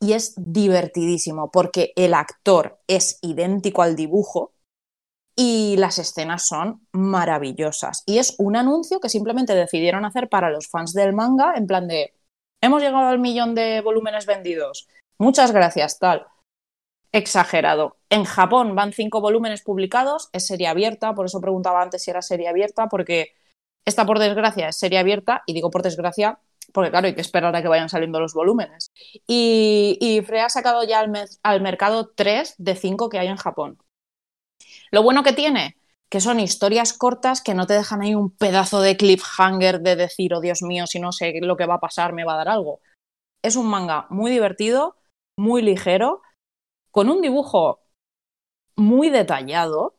y es divertidísimo porque el actor es idéntico al dibujo y las escenas son maravillosas. Y es un anuncio que simplemente decidieron hacer para los fans del manga en plan de, hemos llegado al millón de volúmenes vendidos, muchas gracias, tal. Exagerado. En Japón van cinco volúmenes publicados, es serie abierta, por eso preguntaba antes si era serie abierta, porque esta por desgracia es serie abierta, y digo por desgracia porque claro, hay que esperar a que vayan saliendo los volúmenes. Y, y ha sacado ya al, mercado tres de cinco que hay en Japón. Lo bueno que tiene, que son historias cortas que no te dejan ahí un pedazo de cliffhanger de decir, oh Dios mío, si no sé lo que va a pasar, me va a dar algo. Es un manga muy divertido, muy ligero, con un dibujo muy detallado,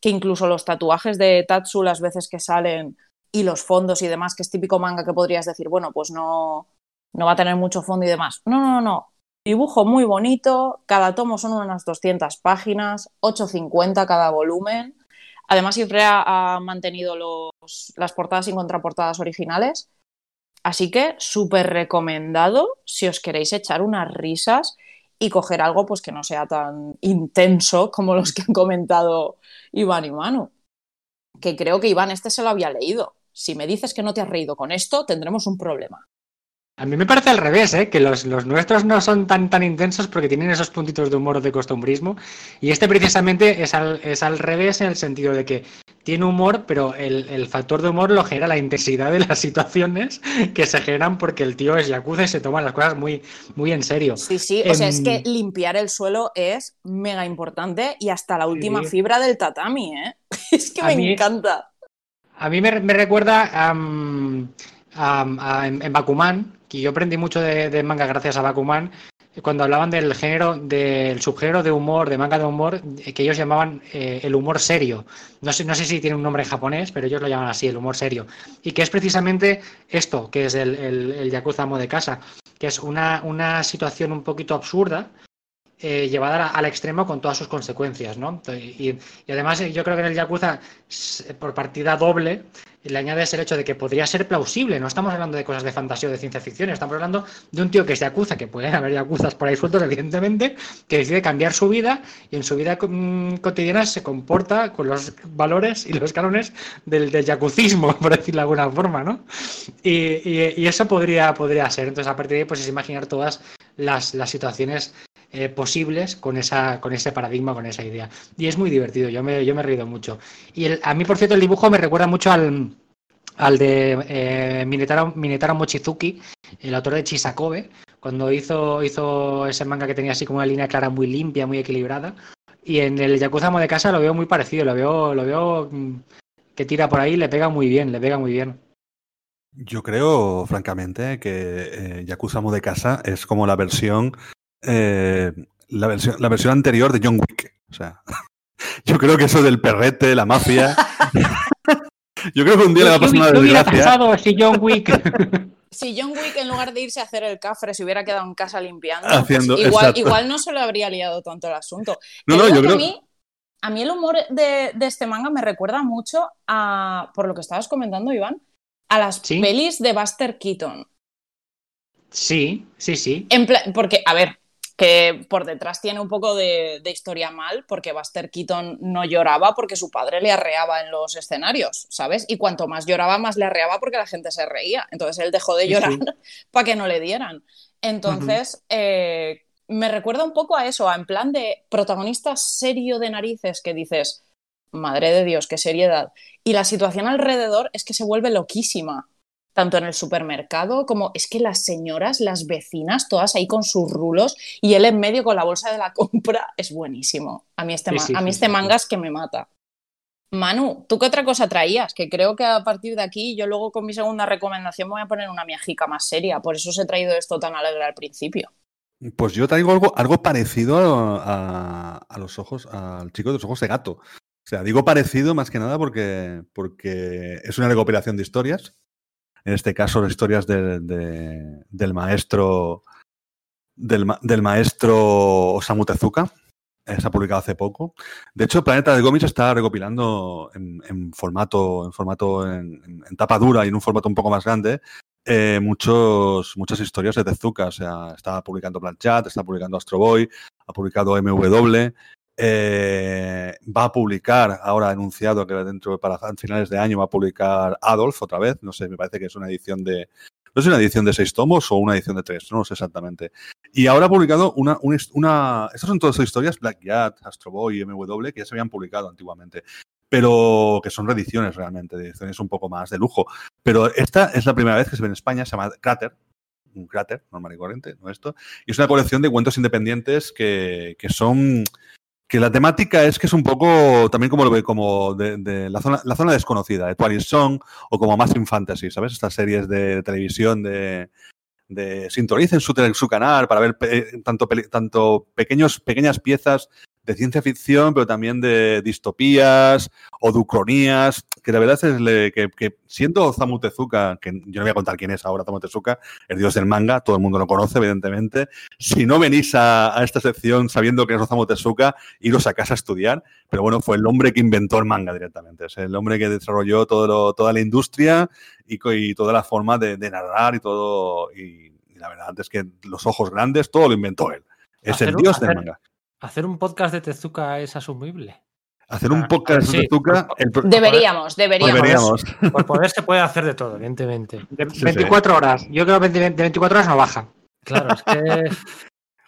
que incluso los tatuajes de Tatsu las veces que salen y los fondos y demás, que es típico manga que podrías decir, bueno, pues no, no va a tener mucho fondo y demás. No, no, no. Dibujo muy bonito, cada tomo son unas 200 páginas, 8.50 cada volumen. Además, Ifrea ha mantenido los, las portadas y contraportadas originales. Así que súper recomendado si os queréis echar unas risas y coger algo pues que no sea tan intenso como los que han comentado Iván y Manu. Que creo que Iván este se lo había leído si me dices que no te has reído con esto, tendremos un problema. A mí me parece al revés, ¿eh? que los, nuestros no son tan, tan intensos porque tienen esos puntitos de humor o de costumbrismo. Y este precisamente es al, es al revés en el sentido de que tiene humor, pero el, factor de humor lo genera la intensidad de las situaciones que se generan porque el tío es yakuza y se toma las cosas muy, muy en serio. Sí, sí, o sea, es que em, limpiar el suelo es mega importante y hasta la última fibra del tatami, ¿eh? Es que me encanta. A mí me, recuerda en, Bakuman, que yo aprendí mucho de, manga gracias a Bakuman, cuando hablaban del género, del subgénero de humor, de manga de humor, que ellos llamaban eh, el humor serio. No sé, no sé si tiene un nombre en japonés, pero ellos lo llaman así, el humor serio. Y que es precisamente esto, que es el, el, Yakuza Amo de Casa, que es una, una situación un poquito absurda, eh, llevada al extremo con todas sus consecuencias, ¿no? Y, además eh, yo creo que en el Yakuza, por partida doble, le añades el hecho de que podría ser plausible. No estamos hablando de cosas de fantasía o de ciencia ficción, estamos hablando de un tío que es Yakuza, que pueden haber Yakuzas por ahí sueltos, evidentemente, que decide cambiar su vida y en su vida mm, cotidiana se comporta con los valores y los cánones del, del yakucismo, por decirlo de alguna forma, ¿no? Y, eso podría, podría ser. Entonces, a partir de ahí, pues es imaginar todas las, las situaciones eh, posibles con, esa, con ese paradigma, con esa idea. Y es muy divertido, yo me, yo me he reído mucho. Y a mí, por cierto, el dibujo me recuerda mucho al, al de eh, Minetaro, Mochizuki, el autor de Chisakobe, cuando hizo, hizo ese manga que tenía así como una línea clara muy limpia, muy equilibrada. Y en el Yakuza de Casa lo veo muy parecido, lo veo, lo veo mm, que tira por ahí, le pega muy bien, le pega muy bien. Yo creo, francamente, que eh, Yakuza Amo de Casa es como la versión eh, la, versión, la versión anterior de John Wick. O sea, yo creo que eso del perrete, la mafia. yo creo que un día le va a pasar una desgracia. si John Wick. si John Wick en lugar de irse a hacer el cafre se hubiera quedado en casa limpiando, pues igual, igual, no se le habría liado tanto el asunto. No, no, yo creo... a, mí, a mí el humor de, de, este manga me recuerda mucho a, por lo que estabas comentando, Iván, a las pelis de Buster Keaton. Sí, sí, sí. porque, a ver, que por detrás tiene un poco de, historia mal, porque Buster Keaton no lloraba porque su padre le arreaba en los escenarios, ¿sabes? Y cuanto más lloraba, más le arreaba porque la gente se reía. Entonces él dejó de llorar para que no le dieran. Entonces, eh, me recuerda un poco a eso, a en plan de protagonista serio de narices que dices, madre de Dios, qué seriedad. Y la situación alrededor es que se vuelve loquísima, tanto en el supermercado como es que las señoras, las vecinas, todas ahí con sus rulos y él en medio con la bolsa de la compra, es buenísimo. A mí este, Sí, ma- sí, a mí este sí, manga es que me mata. Manu, ¿tú qué otra cosa traías? Que creo que a partir de aquí yo luego con mi segunda recomendación me voy a poner una miajica más seria, por eso os he traído esto tan alegre al principio. Pues yo traigo algo, algo parecido a, a- a los ojos, al chico de los ojos de gato. O sea, digo parecido más que nada porque, porque es una recopilación de historias. En este caso, las historias de- de- del maestro del, ma- del maestro Osamu Tezuka. Se ha publicado hace poco. De hecho, Planeta de Cómics está recopilando en, formato, en formato en, tapa dura y en un formato un poco más grande eh, muchos, muchas historias de Tezuka. O sea, está publicando Blanchat, está publicando Astro Boy, ha publicado MW. Eh, va a publicar, ahora ha anunciado que dentro para finales de año va a publicar Adolf otra vez. No sé, me parece que es una edición de. No sé, una edición de seis tomos o una edición de tres, no lo sé exactamente. Y ahora ha publicado una, Estas son todas historias, Black Cat, Astro Boy MW, que ya se habían publicado antiguamente. Pero que son reediciones realmente, ediciones un poco más de lujo. Pero esta es la primera vez que se ve en España, se llama Cráter, un cráter normal y corriente, no esto. Y es una colección de cuentos independientes que, que son. Que la temática es que es un poco también como lo como de, de la, zona, la zona desconocida, de Twilight Song o como Massive Fantasy, ¿sabes? Estas series de televisión de, de sintonicen su, su canal para ver tanto, tanto pequeños, pequeñas piezas de ciencia ficción, pero también de distopías o de ucronías, que la verdad es le- que, que siendo Osamu Tezuka, que yo no voy a contar quién es ahora Osamu Tezuka, el dios del manga, todo el mundo lo conoce, evidentemente. Si no venís a, a esta sección sabiendo que es Osamu Tezuka, iros a casa a estudiar, pero bueno, fue el hombre que inventó el manga directamente, es el hombre que desarrolló todo lo- toda la industria y, y toda la forma de, de narrar y todo, y, y la verdad es que los ojos grandes, todo lo inventó él. Es el un- dios del hacer- manga. ¿Hacer un podcast de Tezuka es asumible? Hacer un Ah, podcast sí. de Tezuka, el Deberíamos, deberíamos. deberíamos. Por poder se puede hacer de todo, evidentemente. De Sí, sí. 24 horas. Yo creo que de 24 horas no baja. Claro, es que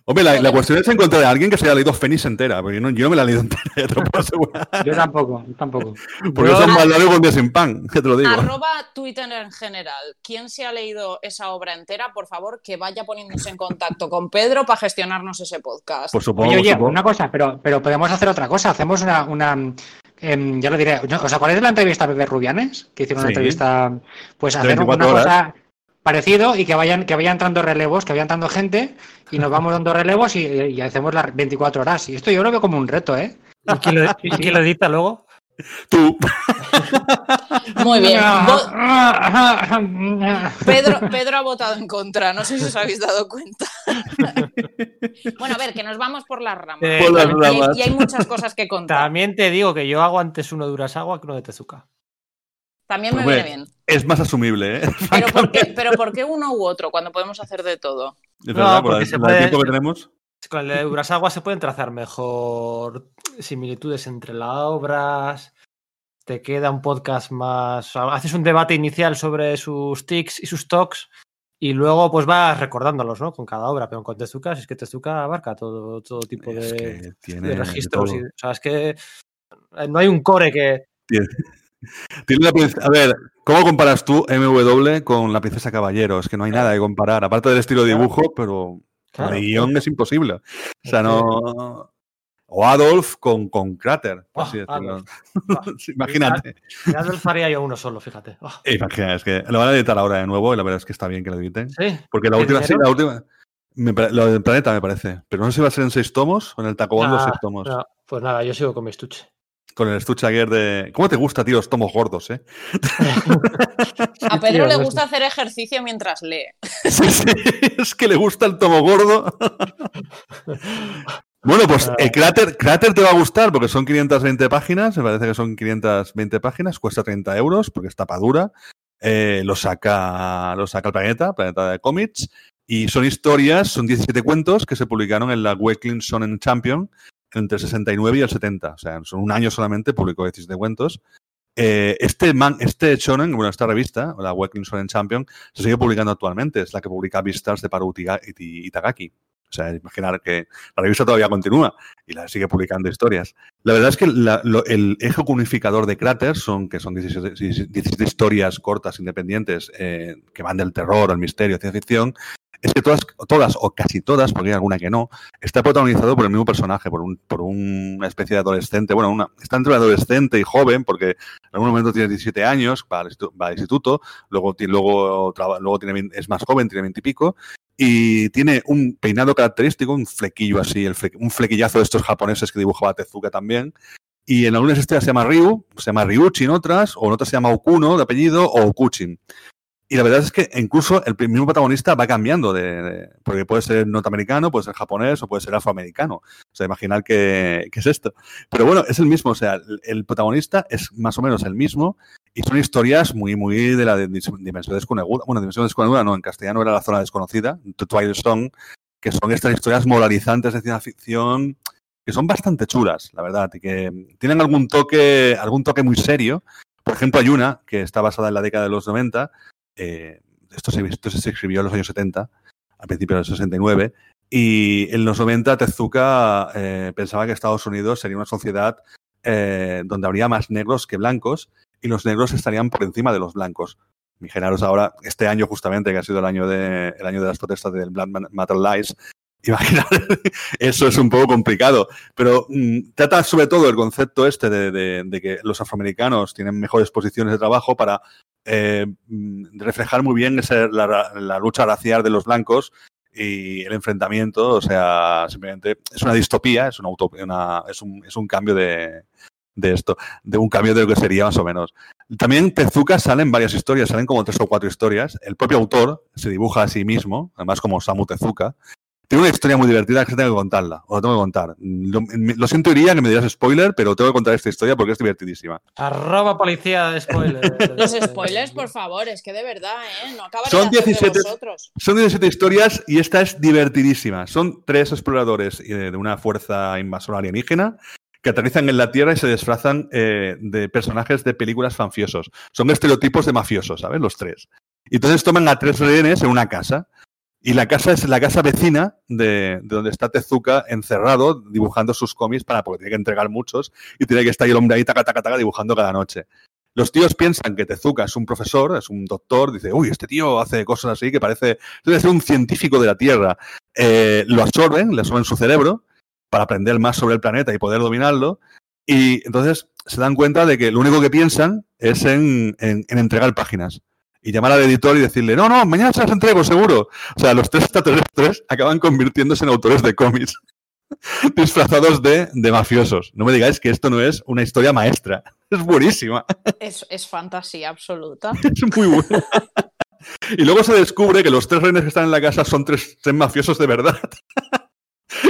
Hombre, la, la cuestión es encontrar a alguien que se haya leído Fénix entera, porque yo no, yo no me la he leído entera, ya te lo puedo asegurar. Yo tampoco, yo tampoco. Porque Yo- eso es más largo que un día sin pan, que te lo digo. Arroba Twitter en general. ¿Quién se ha leído esa obra entera? Por favor, que vaya poniéndose en contacto con Pedro para gestionarnos ese podcast. Por supuesto. Oye, oye, supongo. una cosa, pero, pero podemos hacer otra cosa. Hacemos una. una em, ya lo diré. ¿Os acordáis de la entrevista a Pepe Rubianes? Que hicieron una Sí. entrevista. Pues hacer 24 una horas. cosa parecido y que vayan, que vayan entrando relevos, que vaya entrando gente y nos vamos dando relevos y, y hacemos las 24 horas. Y esto yo lo veo como un reto, ¿eh? ¿Y quién lo, y quién lo edita luego? Tú. Muy bien. Pedro, Pedro ha votado en contra, no sé si os habéis dado cuenta. bueno, a ver, que nos vamos por las ramas. Eh, Por las Y hay- ramas. y hay muchas cosas que contar. También te digo que yo hago antes uno de Urasawa que uno de Tezuka. También me Pues viene bueno, bien. Es más asumible, ¿eh? Pero ¿por, qué, pero ¿por qué uno u otro cuando podemos hacer de todo? Es No, verdad, por porque el, se el puede- tiempo que tenemos. Con el de Urasawa se pueden trazar mejor similitudes entre las obras. Te queda un podcast más. o sea, haces un debate inicial sobre sus tics y sus talks. Y luego pues vas recordándolos, ¿no? Con cada obra. Pero con Tezuka, es que Tezuka abarca todo, todo tipo de, Es que tiene de de registros. todo. y- o sea, es que no hay un core que. Tiene a ver, ¿cómo comparas tú MW con la princesa Caballero? Es que no hay nada que comparar, aparte del estilo de dibujo, pero Claro. el guion es imposible. O sea, no. O Adolf con, con Ah, así. Adolf. Imagínate. Adolf haría yo uno solo, fíjate. Ah, Imagina, es que lo van a editar ahora de nuevo y la verdad es que está bien que lo editen. sí. Porque la ¿Qué última, sí, la última. me lo del planeta me parece. Pero no sé si va a ser en seis tomos o en el Tacobón los Ah, seis tomos. pues nada, yo sigo con mi estuche. Con el Stuchager de. ¿Cómo te gusta, tío, los tomos gordos, eh? A Pedro le gusta hacer ejercicio mientras lee. Sí, sí, es que le gusta el tomo gordo. Bueno, pues el Cráter, Cráter te va a gustar porque son 520 páginas, me parece que son 520 páginas, cuesta 30 euros porque es tapa dura. Eh, lo, saca, lo saca el Planeta, Planeta de Comics, y son historias, son 17 cuentos que se publicaron en la Weekly Shonen Champion entre el 69 y el 70. O sea, son un año solamente, publicó 17 cuentos. Eh, este, man, este shonen, bueno, esta revista, la Weekly Shonen Champion, se sigue publicando actualmente. Es la que publica Vistas de Paru Itagaki. O sea, imaginar que la revista todavía continúa y la sigue publicando historias. La verdad es que la, lo, el eje unificador de Cráter son que son 17, 17 historias cortas, independientes, eh, que van del terror al misterio, ciencia ficción, es que todas, todas o casi todas, porque hay alguna que no, está protagonizado por el mismo personaje, por, un, por una especie de adolescente. Bueno, una, está entre adolescente y joven, porque en algún momento tiene 17 años, va al, instituto, luego, luego, luego tiene, es más joven, tiene 20 y pico, y tiene un peinado característico, un flequillo así, un flequillazo de estos japoneses que dibujaba Tezuka también. Y en algunas historias se llama Ryu, se llama Ryuchi en otras, o en otras se llama Okuno de apellido, o Okuchin. Y la verdad es que incluso el mismo protagonista va cambiando de, de, porque puede ser norteamericano, puede ser japonés o puede ser afroamericano. O sea, imaginar que, que es esto. Pero bueno, es el mismo. O sea, el, protagonista es más o menos el mismo y son historias muy, muy de la dimensión desconocida. Bueno, dimensión desconocida no, en castellano era la zona desconocida, The Twilight Zone, que son estas historias moralizantes de ciencia ficción que son bastante chulas, la verdad, y que tienen algún toque, algún toque muy serio. Por ejemplo, hay una que está basada en la década de los 90, eh, esto, se, esto, escribió en los años 70, a principios de los 69, y en los 90 Tezuka eh, pensaba que Estados Unidos sería una sociedad eh, donde habría más negros que blancos y los negros estarían por encima de los blancos. Imaginaros ahora, este año justamente, que ha sido el año de, año de las protestas del Black Matter Lies, imaginar, eso es un poco complicado, pero mmm, trata sobre todo el concepto este de, que los afroamericanos tienen mejores posiciones de trabajo para eh, reflejar muy bien la, lucha racial de los blancos y el enfrentamiento, o sea, simplemente es una distopía, es, una, es, un, es un cambio de, de esto, de un cambio de lo que sería más o menos. También Tezuka salen varias historias, salen como tres o cuatro historias. El propio autor se dibuja a sí mismo, además como Samu Tezuka. Tiene una historia muy divertida que tengo que contarla, o la tengo que contar. Lo, lo siento iría que me digas spoiler, pero tengo que contar esta historia porque es divertidísima. Arroba policía de spoiler. Los spoilers, por favor, es que de verdad, ¿eh? No acaban son de 17, vosotros. Son 17 historias y esta es divertidísima. Son tres exploradores de una fuerza invasora alienígena que aterrizan en la Tierra y se disfrazan eh, de personajes de películas mafiosos. Son estereotipos de mafiosos, ¿sabes? Los tres. Y entonces toman a tres rehenes en una casa. Y la casa es la casa vecina de, de, donde está Tezuka encerrado dibujando sus cómics para, porque tiene que entregar muchos y tiene que estar ahí el hombre ahí taca, taca, taca, dibujando cada noche. Los tíos piensan que Tezuka es un profesor, es un doctor, dice, uy, este tío hace cosas así que parece, debe ser un científico de la Tierra. Eh, lo absorben, le absorben su cerebro para aprender más sobre el planeta y poder dominarlo. Y entonces se dan cuenta de que lo único que piensan es en, en entregar páginas y llamar al editor y decirle, no, no, mañana se las entrego, seguro. O sea, los tres extraterrestres acaban convirtiéndose en autores de cómics disfrazados de, de, mafiosos. No me digáis que esto no es una historia maestra. Es buenísima. Es, es fantasía absoluta. Es muy buena. y luego se descubre que los tres reines que están en la casa son tres, tres mafiosos de verdad.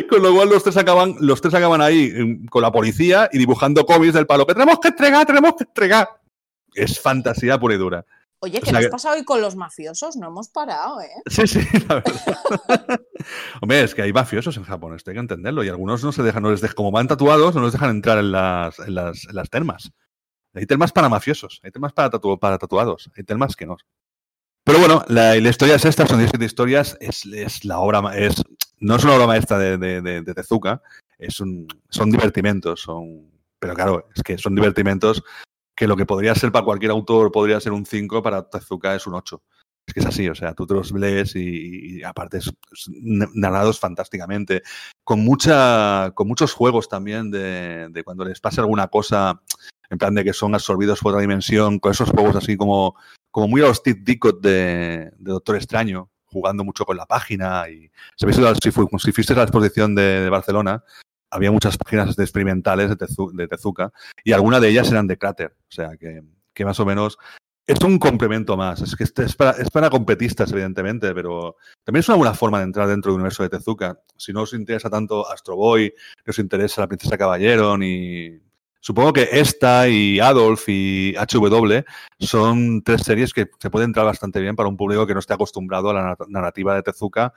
Con lo cual los tres acaban, los tres acaban ahí mm, con la policía y dibujando cómics del palo que tenemos que entregar, tenemos que entregar. Es fantasía pura y dura. Oye, ¿qué o sea, nos pasa hoy con los mafiosos? No hemos parado, ¿eh? Sí, sí, la verdad. Hombre, es que hay mafiosos en Japón, esto hay que entenderlo. Y algunos no se dejan, no les dejan, como van tatuados, no los dejan entrar en las, en las, en las termas. Hay termas para mafiosos, hay termas para, tatu para tatuados, hay termas que no. Pero bueno, la, la historia es esta, son 17 historias, es, es, la obra, es, no es una obra maestra de, de, de, de Tezuka, es un, son divertimentos, son, pero claro, es que son divertimentos que lo que podría ser para cualquier autor podría ser un 5, para Tezuka es un 8. Es que es así, o sea, tú te los lees y, y aparte es, narrados fantásticamente, con mucha, con muchos juegos también de, de, cuando les pasa alguna cosa, en plan de que son absorbidos por otra dimensión, con esos juegos así como, como muy a los Steve Dickot de, Doctor Extraño, jugando mucho con la página y si, si fuiste a la exposición de Barcelona, había muchas páginas experimentales de, Tezu, de, Tezuka y algunas de ellas eran de Crater. O sea, que, más o menos es un complemento más. Es que es para, es para competistas, evidentemente, pero también es una buena forma de entrar dentro del universo de Tezuka. Si no os interesa tanto Astro Boy, no os interesa La Princesa Caballero, ni. Supongo que esta y Adolf y HW son tres series que se pueden entrar bastante bien para un público que no esté acostumbrado a la narrativa de Tezuka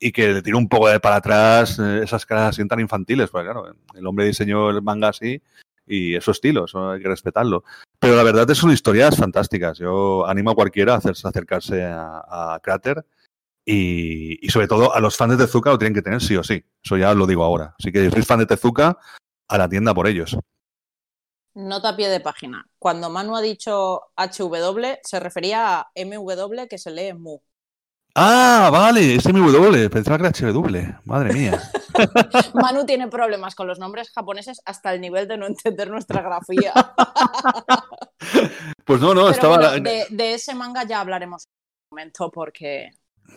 y que le tire un poco de para atrás eh, esas caras así tan infantiles, porque claro, el hombre diseñó el manga así y es su estilo, eso hay que respetarlo. Pero la verdad es son historias fantásticas. Yo animo a cualquiera a acercarse a, a Crater Y, y, sobre todo a los fans de Tezuka lo tienen que tener sí o sí. Eso ya lo digo ahora. Así que si sois fan de Tezuka, a la tienda por ellos. Nota a pie de página. Cuando Manu ha dicho HW, se refería a MW que se lee Mu. Ah, vale, es MW, pensaba que era HW, madre mía. Manu tiene problemas con los nombres japoneses hasta el nivel de no entender nuestra grafía. pues no, no, Pero estaba... bueno, de, de ese manga ya hablaremos en un momento porque...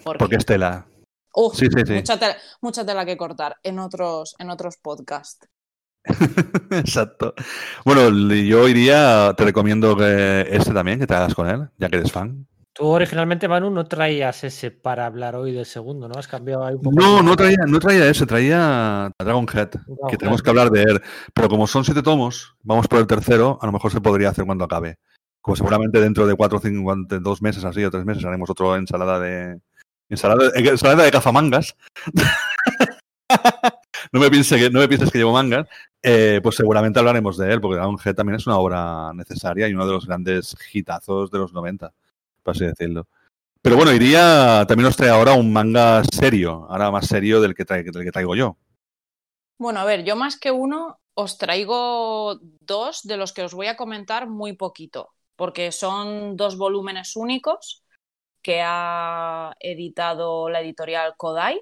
Porque es tela. Uf, Sí, sí, sí. Mucha, tela, mucha tela que cortar en otros, en otros podcasts. Exacto. Bueno, yo iría, te recomiendo que este también, que te hagas con él, ya que eres fan. Tú originalmente, Manu, no traías ese para hablar hoy del segundo, ¿no? Has cambiado ahí un poco. No, no traía, no traía ese, traía Dragon Head, Dragon que tenemos Head. que hablar de él. Pero como son siete tomos, vamos por el tercero, a lo mejor se podría hacer cuando acabe. Como seguramente dentro de cuatro o cinco, dos meses así o tres meses haremos otro ensalada de. Ensalada, eh, ensalada de cazamangas. no, me piense que, no me pienses que llevo mangas. Eh, pues seguramente hablaremos de él, porque Dragon Head también es una obra necesaria y uno de los grandes hitazos de los 90, por así decirlo. Pero bueno, iría. También os trae ahora un manga serio, ahora más serio del que, del que traigo yo. Bueno, a ver, yo más que uno os traigo dos de los que os voy a comentar muy poquito, porque son dos volúmenes únicos que ha editado la editorial Kodai.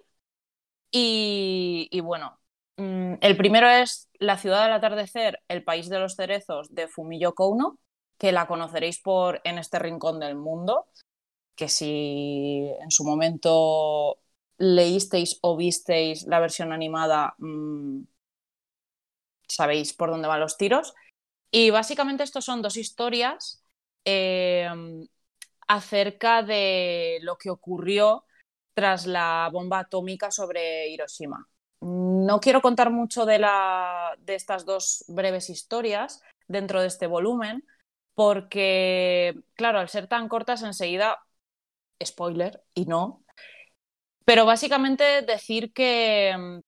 Y, y bueno, mm, el primero es La ciudad del atardecer, el país de los cerezos de Fumio Kouno, que la conoceréis por En este rincón del mundo, que si en su momento leísteis o visteis la versión animada, mmm, sabéis por dónde van los tiros. Y básicamente estos son dos historias eh, acerca de lo que ocurrió tras la bomba atómica sobre Hiroshima. No quiero contar mucho de, la, de estas dos breves historias dentro de este volumen, porque, claro, al ser tan cortas enseguida, spoiler, y no, pero básicamente decir que,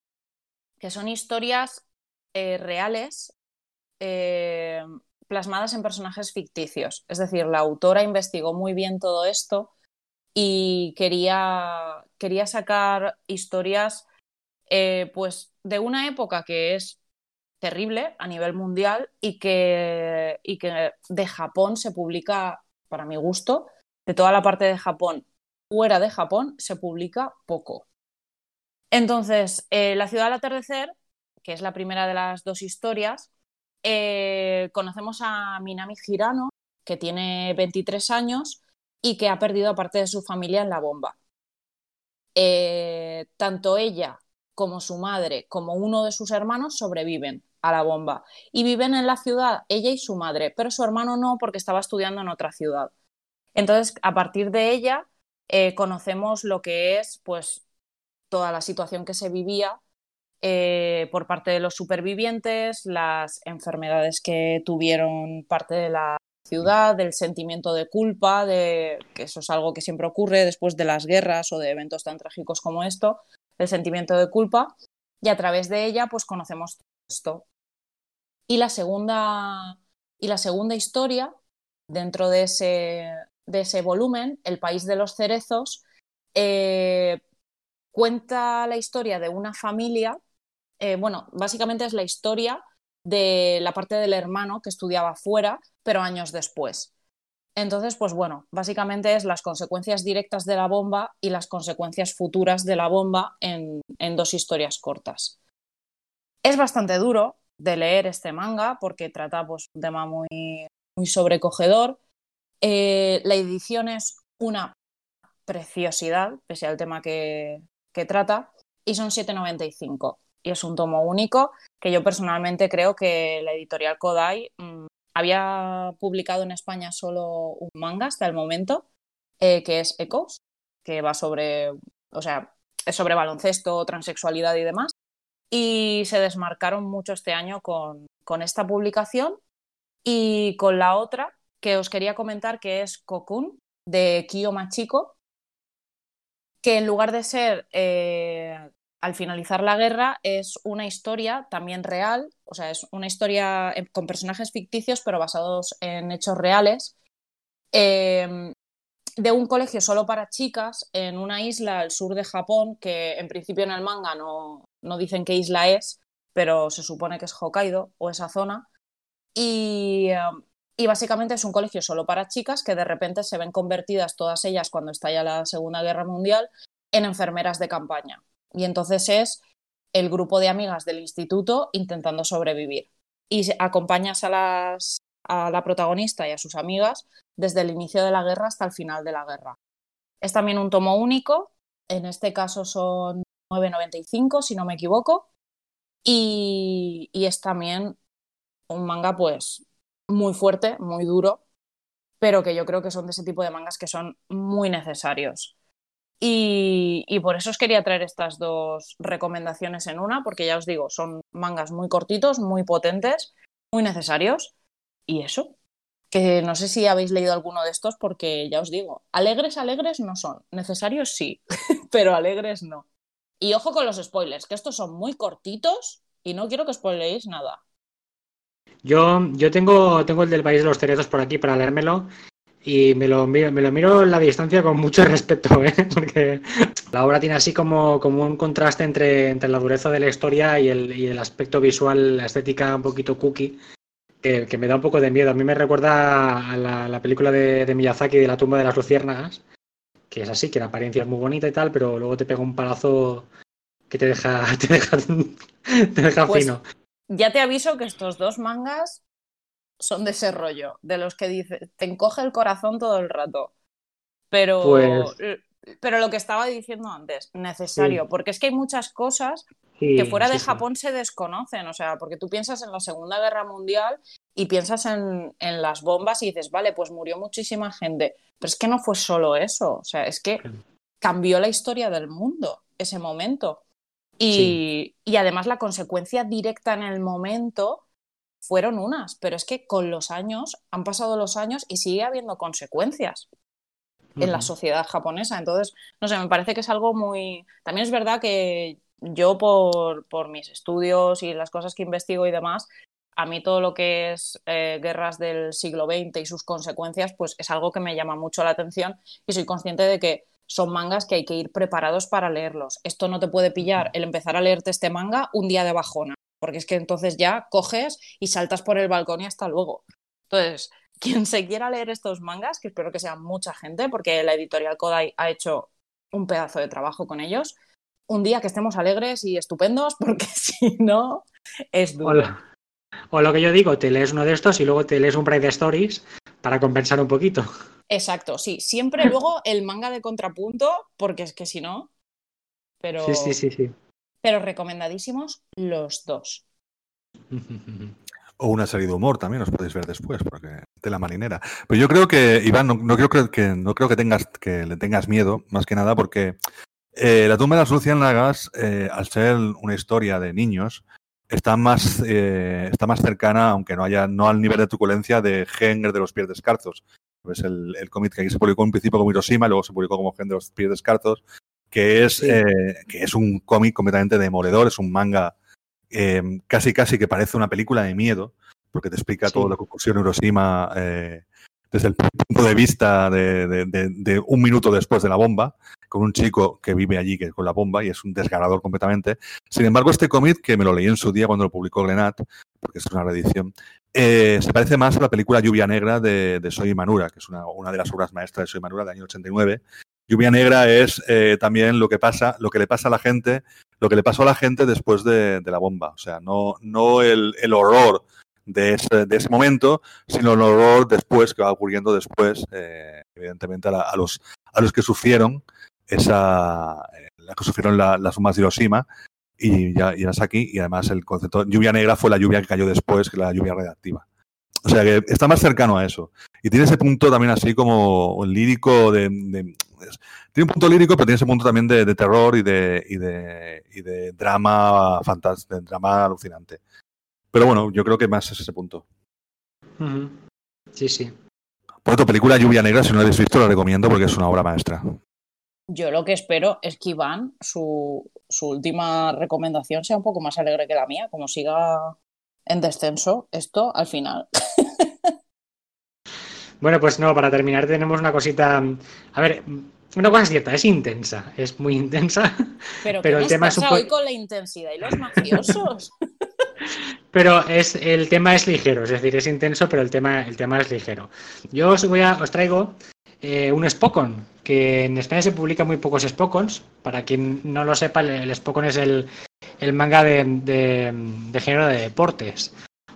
que son historias eh, reales eh, plasmadas en personajes ficticios. Es decir, la autora investigó muy bien todo esto y quería, quería sacar historias eh, pues de una época que es terrible a nivel mundial y que, y que de Japón se publica, para mi gusto, de toda la parte de Japón fuera de Japón se publica poco. Entonces, eh, La ciudad al atardecer, que es la primera de las dos historias, eh, conocemos a Minami Hirano, que tiene 23 años y que ha perdido a parte de su familia en la bomba. Eh, tanto ella como su madre, como uno de sus hermanos, sobreviven a la bomba. Y viven en la ciudad, ella y su madre, pero su hermano no, porque estaba estudiando en otra ciudad. Entonces, a partir de ella, eh, conocemos lo que es, pues, toda la situación que se vivía eh, por parte de los supervivientes, las enfermedades que tuvieron parte de la ciudad, del sentimiento de culpa, de que eso es algo que siempre ocurre después de las guerras o de eventos tan trágicos como esto, el sentimiento de culpa, y a través de ella, pues conocemos esto. Y la segunda, y la segunda historia, dentro de ese, de ese volumen, El País de los Cerezos, eh, cuenta la historia de una familia, eh, bueno, básicamente es la historia de la parte del hermano que estudiaba fuera, pero años después. Entonces, pues bueno, básicamente es las consecuencias directas de la bomba y las consecuencias futuras de la bomba en, dos historias cortas. Es bastante duro de leer este manga porque trata pues, un tema muy, muy sobrecogedor. Eh, la edición es una preciosidad, pese al tema que, que trata, y son 7,95. Y es un tomo único que yo personalmente creo que la editorial Kodai mmm, había publicado en España solo un manga hasta el momento, eh, que es Echoes, que va sobre, o sea, es sobre baloncesto, transexualidad y demás. Y se desmarcaron mucho este año con, con esta publicación y con la otra que os quería comentar, que es Cocoon, de Kiyo Machiko, que en lugar de ser eh, al finalizar la guerra, es una historia también real, o sea, es una historia eh, con personajes ficticios, pero basados en hechos reales, eh, de un colegio solo para chicas en una isla al sur de Japón, que en principio en el manga no, no dicen qué isla es, pero se supone que es Hokkaido o esa zona. Y, um, y básicamente es un colegio solo para chicas que de repente se ven convertidas todas ellas cuando estalla la Segunda Guerra Mundial en enfermeras de campaña. Y entonces es el grupo de amigas del instituto intentando sobrevivir. Y acompañas a, las, a la protagonista y a sus amigas desde el inicio de la guerra hasta el final de la guerra. Es también un tomo único, en este caso son 9.95 si no me equivoco, y, y es también un manga pues muy fuerte, muy duro, pero que yo creo que son de ese tipo de mangas que son muy necesarios. Y, por eso os quería traer estas dos recomendaciones en una, porque ya os digo, son mangas muy cortitos, muy potentes, muy necesarios. Y eso, que no sé si habéis leído alguno de estos, porque ya os digo, alegres, alegres no son, necesarios sí, pero alegres no. Y ojo con los spoilers, que estos son muy cortitos y no quiero que spoileéis nada. Yo, yo tengo, tengo el del País de los Cerezos por aquí para leérmelo y me lo, miro, me lo miro en la distancia con mucho respeto, ¿eh? porque la obra tiene así como, como un contraste entre, entre la dureza de la historia y el, y el aspecto visual, la estética un poquito cookie, que, que, me da un poco de miedo. A mí me recuerda a la, la película de, de, Miyazaki de la tumba de las luciérnagas, que es así, que la apariencia es muy bonita y tal, pero luego te pega un palazo que te deja, te deja, te deja Pues- fino. Ya te aviso que estos dos mangas son de ese rollo, de los que dice, te encoge el corazón todo el rato. Pero, Pues- pero lo que estaba diciendo antes, necesario, Sí. porque es que hay muchas cosas Sí, que fuera sí, de. Japón se desconocen, o sea, porque tú piensas en la Segunda Guerra Mundial y piensas en, en las bombas y dices, vale, pues murió muchísima gente, pero es que no fue solo eso, o sea, es que cambió la historia del mundo ese momento. Y, y además la consecuencia directa en el momento fueron unas, pero es que con los años, han pasado los años y sigue habiendo consecuencias en la sociedad japonesa. Entonces, no sé, me parece que es algo muy... También es verdad que yo por, por mis estudios y las cosas que investigo y demás, a mí todo lo que es eh, guerras del siglo XX y sus consecuencias, pues es algo que me llama mucho la atención y soy consciente de que son mangas que hay que ir preparados para leerlos. Esto no te puede pillar el empezar a leerte este manga un día de bajona, porque es que entonces ya coges y saltas por el balcón y hasta luego. Entonces, quien se quiera leer estos mangas, que espero que sea mucha gente, porque la editorial Kodai ha hecho un pedazo de trabajo con ellos, un día que estemos alegres y estupendos, porque si no, es duro. Hola. O lo que yo digo, te lees uno de estos y luego te lees un Pride Stories para compensar un poquito. Exacto, sí. Siempre luego el manga de contrapunto, porque es que si no. Pero, Sí, sí, sí, sí. Pero recomendadísimos los dos. O una serie de humor también os podéis ver después, porque de la marinera. Pero yo creo que, Iván, no, no creo que, no creo que tengas que le tengas miedo, más que nada, porque eh, la tumba de las luciérnagas, eh, al ser una historia de niños, está más, eh, está más cercana, aunque no haya, no al nivel de truculencia de Henger de los pies descalzos. Es el, el cómic que aquí se publicó en principio como Hiroshima, luego se publicó como Henger de los pies descalzos, que es, Sí. eh, que es un cómic completamente demoledor, es un manga eh, casi casi que parece una película de miedo, porque te explica Sí. todo lo que ocurrió en Hiroshima eh, desde el punto de vista de, de- de- de un minuto después de la bomba, con un chico que vive allí que, con la bomba y es un desgarrador completamente. Sin embargo, este cómic, que me lo leí en su día cuando lo publicó Glenat, porque es una reedición, eh, se parece más a la película Lluvia Negra de, de Soy Manura, que es una, una de las obras maestras de Soy Manura del año 89. Lluvia Negra es eh, también lo que pasa, lo que le pasa a la gente, lo que le pasó a la gente después de, la bomba. O sea, no, no el, el horror de ese, de ese momento, sino el horror después, que va ocurriendo después, eh, evidentemente, a, la- a los, a los que sufrieron esa, eh, la que sufrieron la- las bombas de Hiroshima y, ya, y aquí, y además el concepto lluvia negra fue la lluvia que cayó después, que la lluvia radiactiva. O sea que está más cercano a eso. Y tiene ese punto también así como lírico de- es- tiene un punto lírico, pero tiene ese punto también de, de terror y de, y de, y de drama fantástico, de drama alucinante. Pero bueno, yo creo que más es ese punto. Sí, sí. Por otra película Lluvia Negra, si no la habéis visto, la recomiendo porque es una obra maestra. Yo lo que espero es que Iván, su, su última recomendación sea un poco más alegre que la mía, como siga en descenso esto al final. Bueno, pues no, para terminar tenemos una cosita. A ver, una cosa es cierta, es intensa, es muy intensa. Pero, Pero ¿qué el tema es un hoy con la intensidad y los mafiosos? Pero es, el tema es ligero, es decir, es intenso, pero el tema, el tema es ligero. Yo os, voy a, os traigo eh, un Spokon, que en España se publican muy pocos Spokons. Para quien no lo sepa, el, el Spokon es el, el manga de, de- de género de deportes,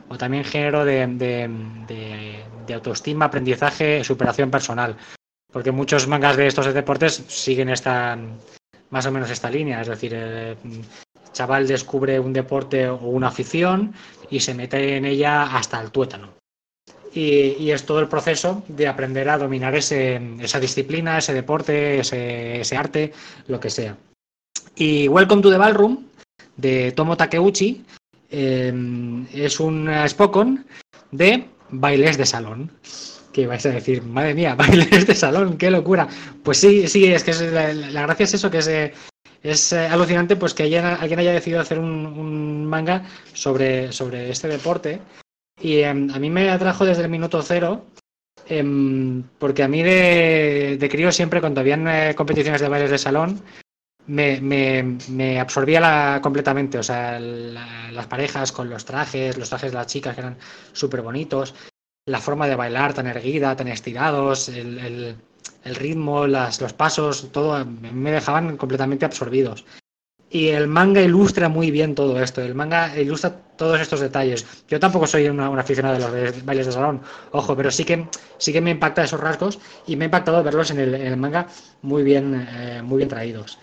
o también género de, de- de- autoestima, aprendizaje, superación personal. Porque muchos mangas de estos de deportes siguen esta más o menos esta línea, es decir, eh, chaval descubre un deporte o una afición y se mete en ella hasta el tuétano. Y, y es todo el proceso de aprender a dominar ese, esa disciplina, ese deporte, ese, ese arte, lo que sea. Y Welcome to the Ballroom, de Tomo Takeuchi, eh, es un Spokon de bailes de salón. Que vais a decir, madre mía, bailes de salón, qué locura. Pues sí, sí, es que es- la, gracia es eso, que es, eh, es eh, alucinante pues que alguien haya decidido hacer un, un manga sobre, sobre este deporte. Y em, a mí me atrajo desde el minuto cero, em, porque a mí de, de crío siempre, cuando habían eh, competiciones de bailes de salón, me, me- me absorbía la, completamente. O sea, la- las parejas con los trajes, los trajes de las chicas que eran súper bonitos, la forma de bailar tan erguida, tan estirados, el, el- el ritmo, las, los pasos, todo me dejaban completamente absorbidos. Y el manga ilustra muy bien todo esto. El manga ilustra todos estos detalles. Yo tampoco soy una, un aficionado de los bailes de salón, ojo, pero sí que, sí que me impacta esos rasgos y me ha impactado verlos en el, en el manga muy bien, eh, muy bien traídos.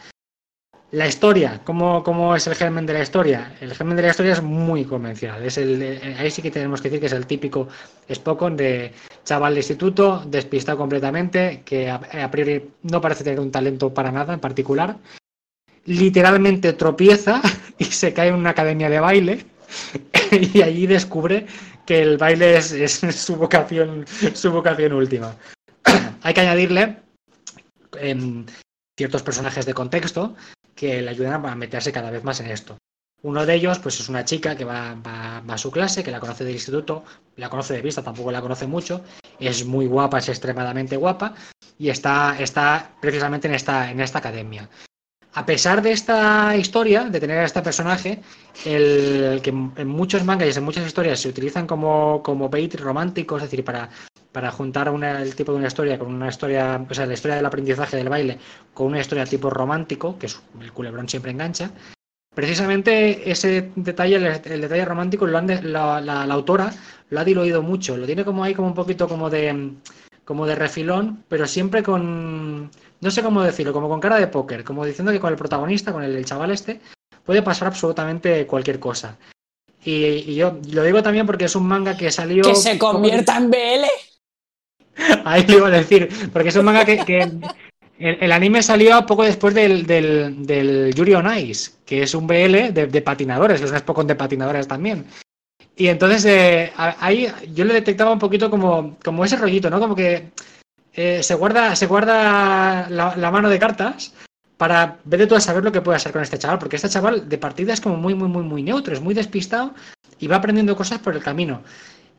La historia, ¿cómo, ¿cómo es el germen de la historia? El germen de la historia es muy convencional. Es el, eh, ahí sí que tenemos que decir que es el típico Spokon de chaval de instituto, despistado completamente, que a, a priori no parece tener un talento para nada en particular. Literalmente tropieza y se cae en una academia de baile y allí descubre que el baile es, es su vocación, su vocación última. Hay que añadirle em, ciertos personajes de contexto que le ayudan a meterse cada vez más en esto. Uno de ellos, pues es una chica que va, a su clase, que la conoce del instituto, la conoce de vista, tampoco la conoce mucho, es muy guapa, es extremadamente guapa, y está, está precisamente en esta, en esta academia. A pesar de esta historia, de tener a este personaje, el que en muchos mangas y en muchas historias se utilizan como, como bait romántico, es decir, para, para juntar una- el tipo de una historia con una historia, o sea, la historia del aprendizaje del baile con una historia tipo romántico, que es el culebrón siempre engancha. Precisamente ese detalle, el, el detalle romántico, lo han de- la, la- la autora lo ha diluido mucho, lo tiene como ahí como un poquito como de como de refilón, pero siempre con no sé cómo decirlo, como con cara de póker, como diciendo que con el protagonista, con el, el chaval este, puede pasar absolutamente cualquier cosa. Y, y yo lo digo también porque es un manga que salió que se convierta en BL. Ahí iba a decir, porque es un manga que, el, anime salió poco después del, del, del Yuri Ice, que es un BL de, de patinadores, es un Spokon de patinadores también. Y entonces eh, ahí yo le detectaba un poquito como, como ese rollito, ¿no? Como que eh, se guarda, se guarda la, mano de cartas para ver de todo a saber lo que puede hacer con este chaval, porque este chaval de partida es como muy, muy, muy, muy neutro, es muy despistado y va aprendiendo cosas por el camino.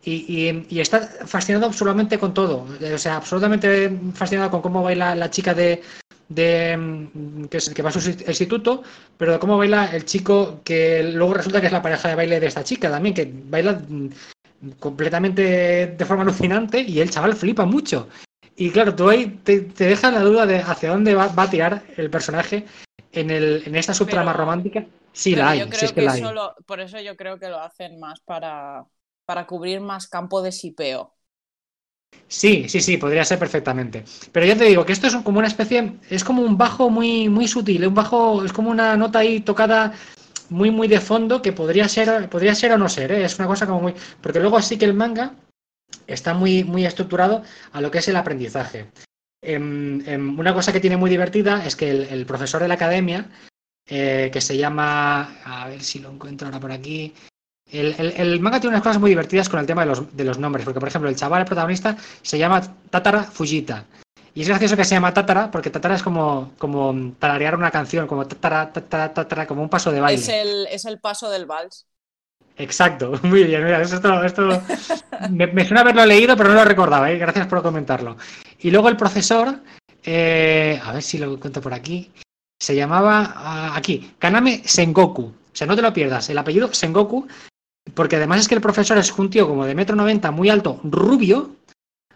Y, y- y está fascinado absolutamente con todo. O sea, absolutamente fascinado con cómo baila la chica de, de mm, que, es- que va a su instituto, pero de cómo baila el chico que luego resulta que es la pareja de baile de esta chica también, que baila mm, completamente de forma alucinante y el chaval flipa mucho. Y claro, tú ahí te, te deja la duda de hacia dónde va, va a tirar el personaje en, el, en esta subtrama Pero- romántica. Sí la hay, yo es que que la hay. por eso yo creo que lo hacen más para, para cubrir más campo de sipeo. Sí, sí, sí, podría ser perfectamente. Pero ya te digo que esto es como una especie, es como un bajo muy, muy sutil, un bajo, es como una nota ahí tocada muy, muy de fondo que podría ser, podría ser o no ser, ¿eh? es una cosa como muy, porque luego sí que el manga está muy, muy estructurado a lo que es el aprendizaje. Em, em, una cosa que tiene muy divertida es que el, profesor de la academia, eh, que se llama, a ver si lo encuentro ahora por aquí, el, el- el manga tiene unas cosas muy divertidas con el tema de los, de los nombres, porque por ejemplo el chaval, el protagonista, se llama Tatara Fujita. Y es gracioso que se llama Tatara, porque Tatara es como, como tararear una canción, como Tatara, Tatara, Tatara, como un paso de baile. Es el, es el paso del vals. Exacto, muy bien. Mira, esto, esto me, me, suena haberlo leído, pero no lo recordaba. ¿eh? Gracias por comentarlo. Y luego el profesor, eh, a ver si lo cuento por aquí, se llamaba ah, aquí, Kaname Sengoku. O sea, no te lo pierdas, el apellido Sengoku, porque además es que el profesor es un tío como de metro noventa, muy alto, rubio,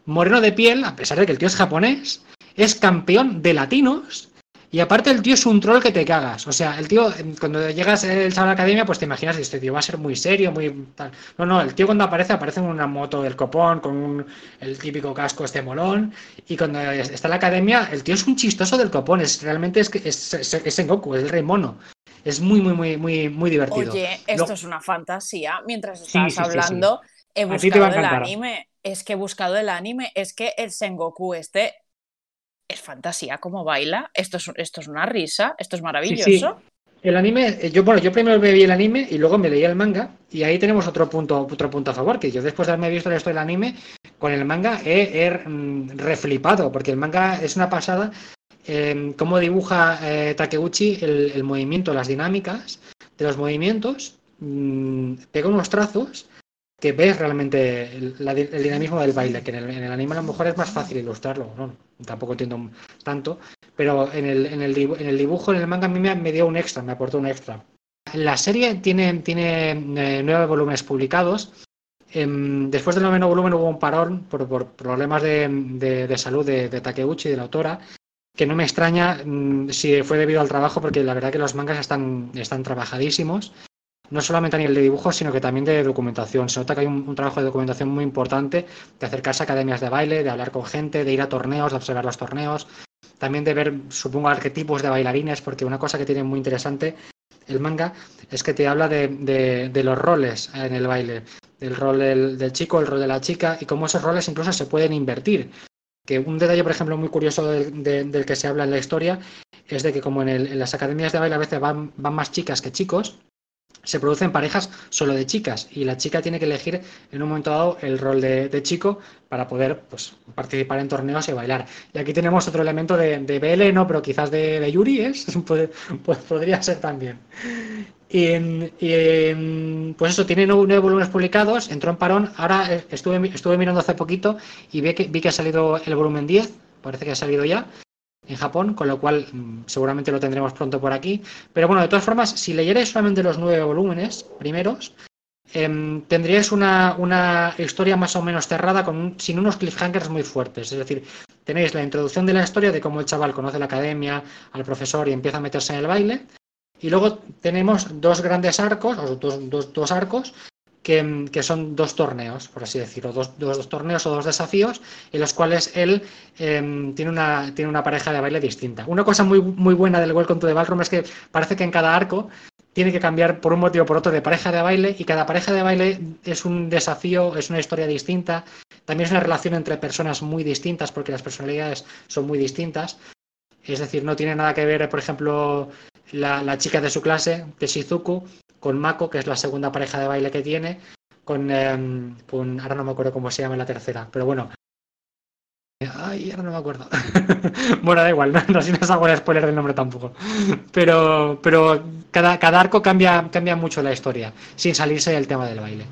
moreno de piel, a pesar de que el tío es japonés, es campeón de latinos y aparte el tío es un troll que te cagas. O sea, el tío, cuando llegas el a la academia, pues te imaginas que este tío va a ser muy serio, muy tal. No, no, el tío cuando aparece, aparece en una moto del copón, con el típico casco este molón. Y cuando está en la academia, el tío es un chistoso del copón. Es, realmente es, es, es, Goku, es el rey mono. Es muy, muy, muy, muy, muy divertido. Oye, esto es una fantasía. Mientras estabas hablando, he buscado el anime. Es que he buscado el anime. Es que el Sengoku este es fantasía cómo baila. Esto es, esto es una risa, esto es maravilloso. El anime, eh, yo bueno, yo primero me vi el anime y luego me leí el manga y ahí tenemos otro punto, otro punto a favor, que yo después de haberme visto esto del anime, con el manga he, mm, reflipado, porque el manga es una pasada, eh, cómo dibuja eh, Takeuchi el, movimiento, las dinámicas de los movimientos, mm, pega unos trazos que ves realmente el, dinamismo del baile, que en el, anime a lo mejor es más fácil ilustrarlo, ¿no? tampoco entiendo tanto, pero en el, en el, dibujo, en el manga a mí me, dio un extra, me aportó un extra. La serie tiene, tiene eh, nueve volúmenes publicados. Em, después del noveno volumen hubo un parón por, problemas de, salud de, de, Takeuchi, de la autora, que no me extraña mm, si fue debido al trabajo, porque la verdad que los mangas están, están trabajadísimos no solamente a nivel de dibujo, sino que también de documentación. Se nota que hay un, trabajo de documentación muy importante, de acercarse a academias de baile, de hablar con gente, de ir a torneos, de observar los torneos, también de ver, supongo, arquetipos de bailarines, porque una cosa que tiene muy interesante el manga es que te habla de, los roles en el baile, del rol del, chico, el rol de la chica, y cómo esos roles incluso se pueden invertir. Que un detalle, por ejemplo, muy curioso del, que se habla en la historia es de que como en, las academias de baile a veces van más chicas que chicos, se producen parejas solo de chicas y la chica tiene que elegir en un momento dado el rol de, chico para poder pues, participar en torneos y bailar. Y aquí tenemos otro elemento de, de BL, no, pero quizás de, Yuri, ¿es? podría ser también. Y, pues eso, tiene nueve, volúmenes publicados, entró en parón, ahora eh, estuve, estuve mirando hace poquito y vi que, vi que ha salido el volumen 10, parece que ha salido ya, en Japón, con lo cual mm, seguramente lo tendremos pronto por aquí. Pero bueno, de todas formas, si leyerais solamente los nueve volúmenes primeros, em, tendríais una, una, historia más o menos cerrada con sin unos cliffhangers muy fuertes. Es decir, tenéis la introducción de la historia de cómo el chaval conoce la academia, al profesor y empieza a meterse en el baile. Y luego tenemos dos grandes arcos, o dos, dos, dos arcos, que, son dos torneos, por así decirlo, dos, torneos o dos desafíos en los cuales él em, tiene, una, pareja de baile distinta. Una cosa muy, buena del Welcome to the Ballroom es que parece que en cada arco tiene que cambiar por un motivo o por otro de pareja de baile y cada pareja de baile es un desafío, es una historia distinta, también es una relación entre personas muy distintas porque las personalidades son muy distintas. Es decir, no tiene nada que ver, por ejemplo, la, chica de su clase, que es Shizuku, con Mako, que es la segunda pareja de baile que tiene, con, em, con ahora no me acuerdo cómo se llama la tercera, pero bueno. Ay, ahora no me acuerdo. bueno, da igual, no, no si nos hago el spoiler del nombre tampoco. Pero, pero cada, cada arco cambia, cambia mucho la historia, sin salirse del tema del baile.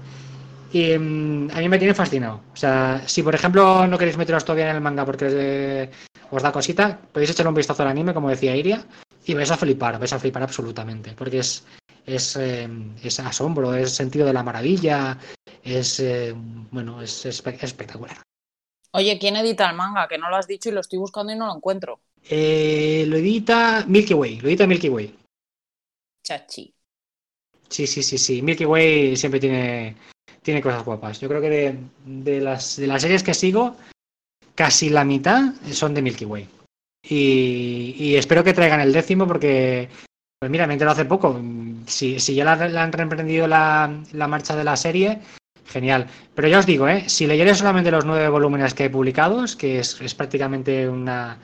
Y em, a mí me tiene fascinado. O sea, si por ejemplo no queréis meteros todavía en el manga porque os da cosita, podéis echarle un vistazo al anime, como decía Iria, y vais a flipar, vais a flipar absolutamente. Porque es, eh, es, asombro, es sentido de la maravilla, es, eh, bueno, es, espectacular. Oye, ¿quién edita el manga? Que no lo has dicho y lo estoy buscando y no lo encuentro. Eh, lo edita Milky Way, lo edita Milky Way. Chachi. Sí, sí, sí, sí. Milky Way siempre tiene, tiene cosas guapas. Yo creo que de, de, las, de las series que sigo, casi la mitad son de Milky Way. Y, espero que traigan el décimo porque pues mira, me enterado hace poco. Si, si ya la, han reemprendido la, marcha de la serie, genial. Pero ya os digo, ¿eh? si leyerais solamente los nueve volúmenes que he publicados, que es, prácticamente una,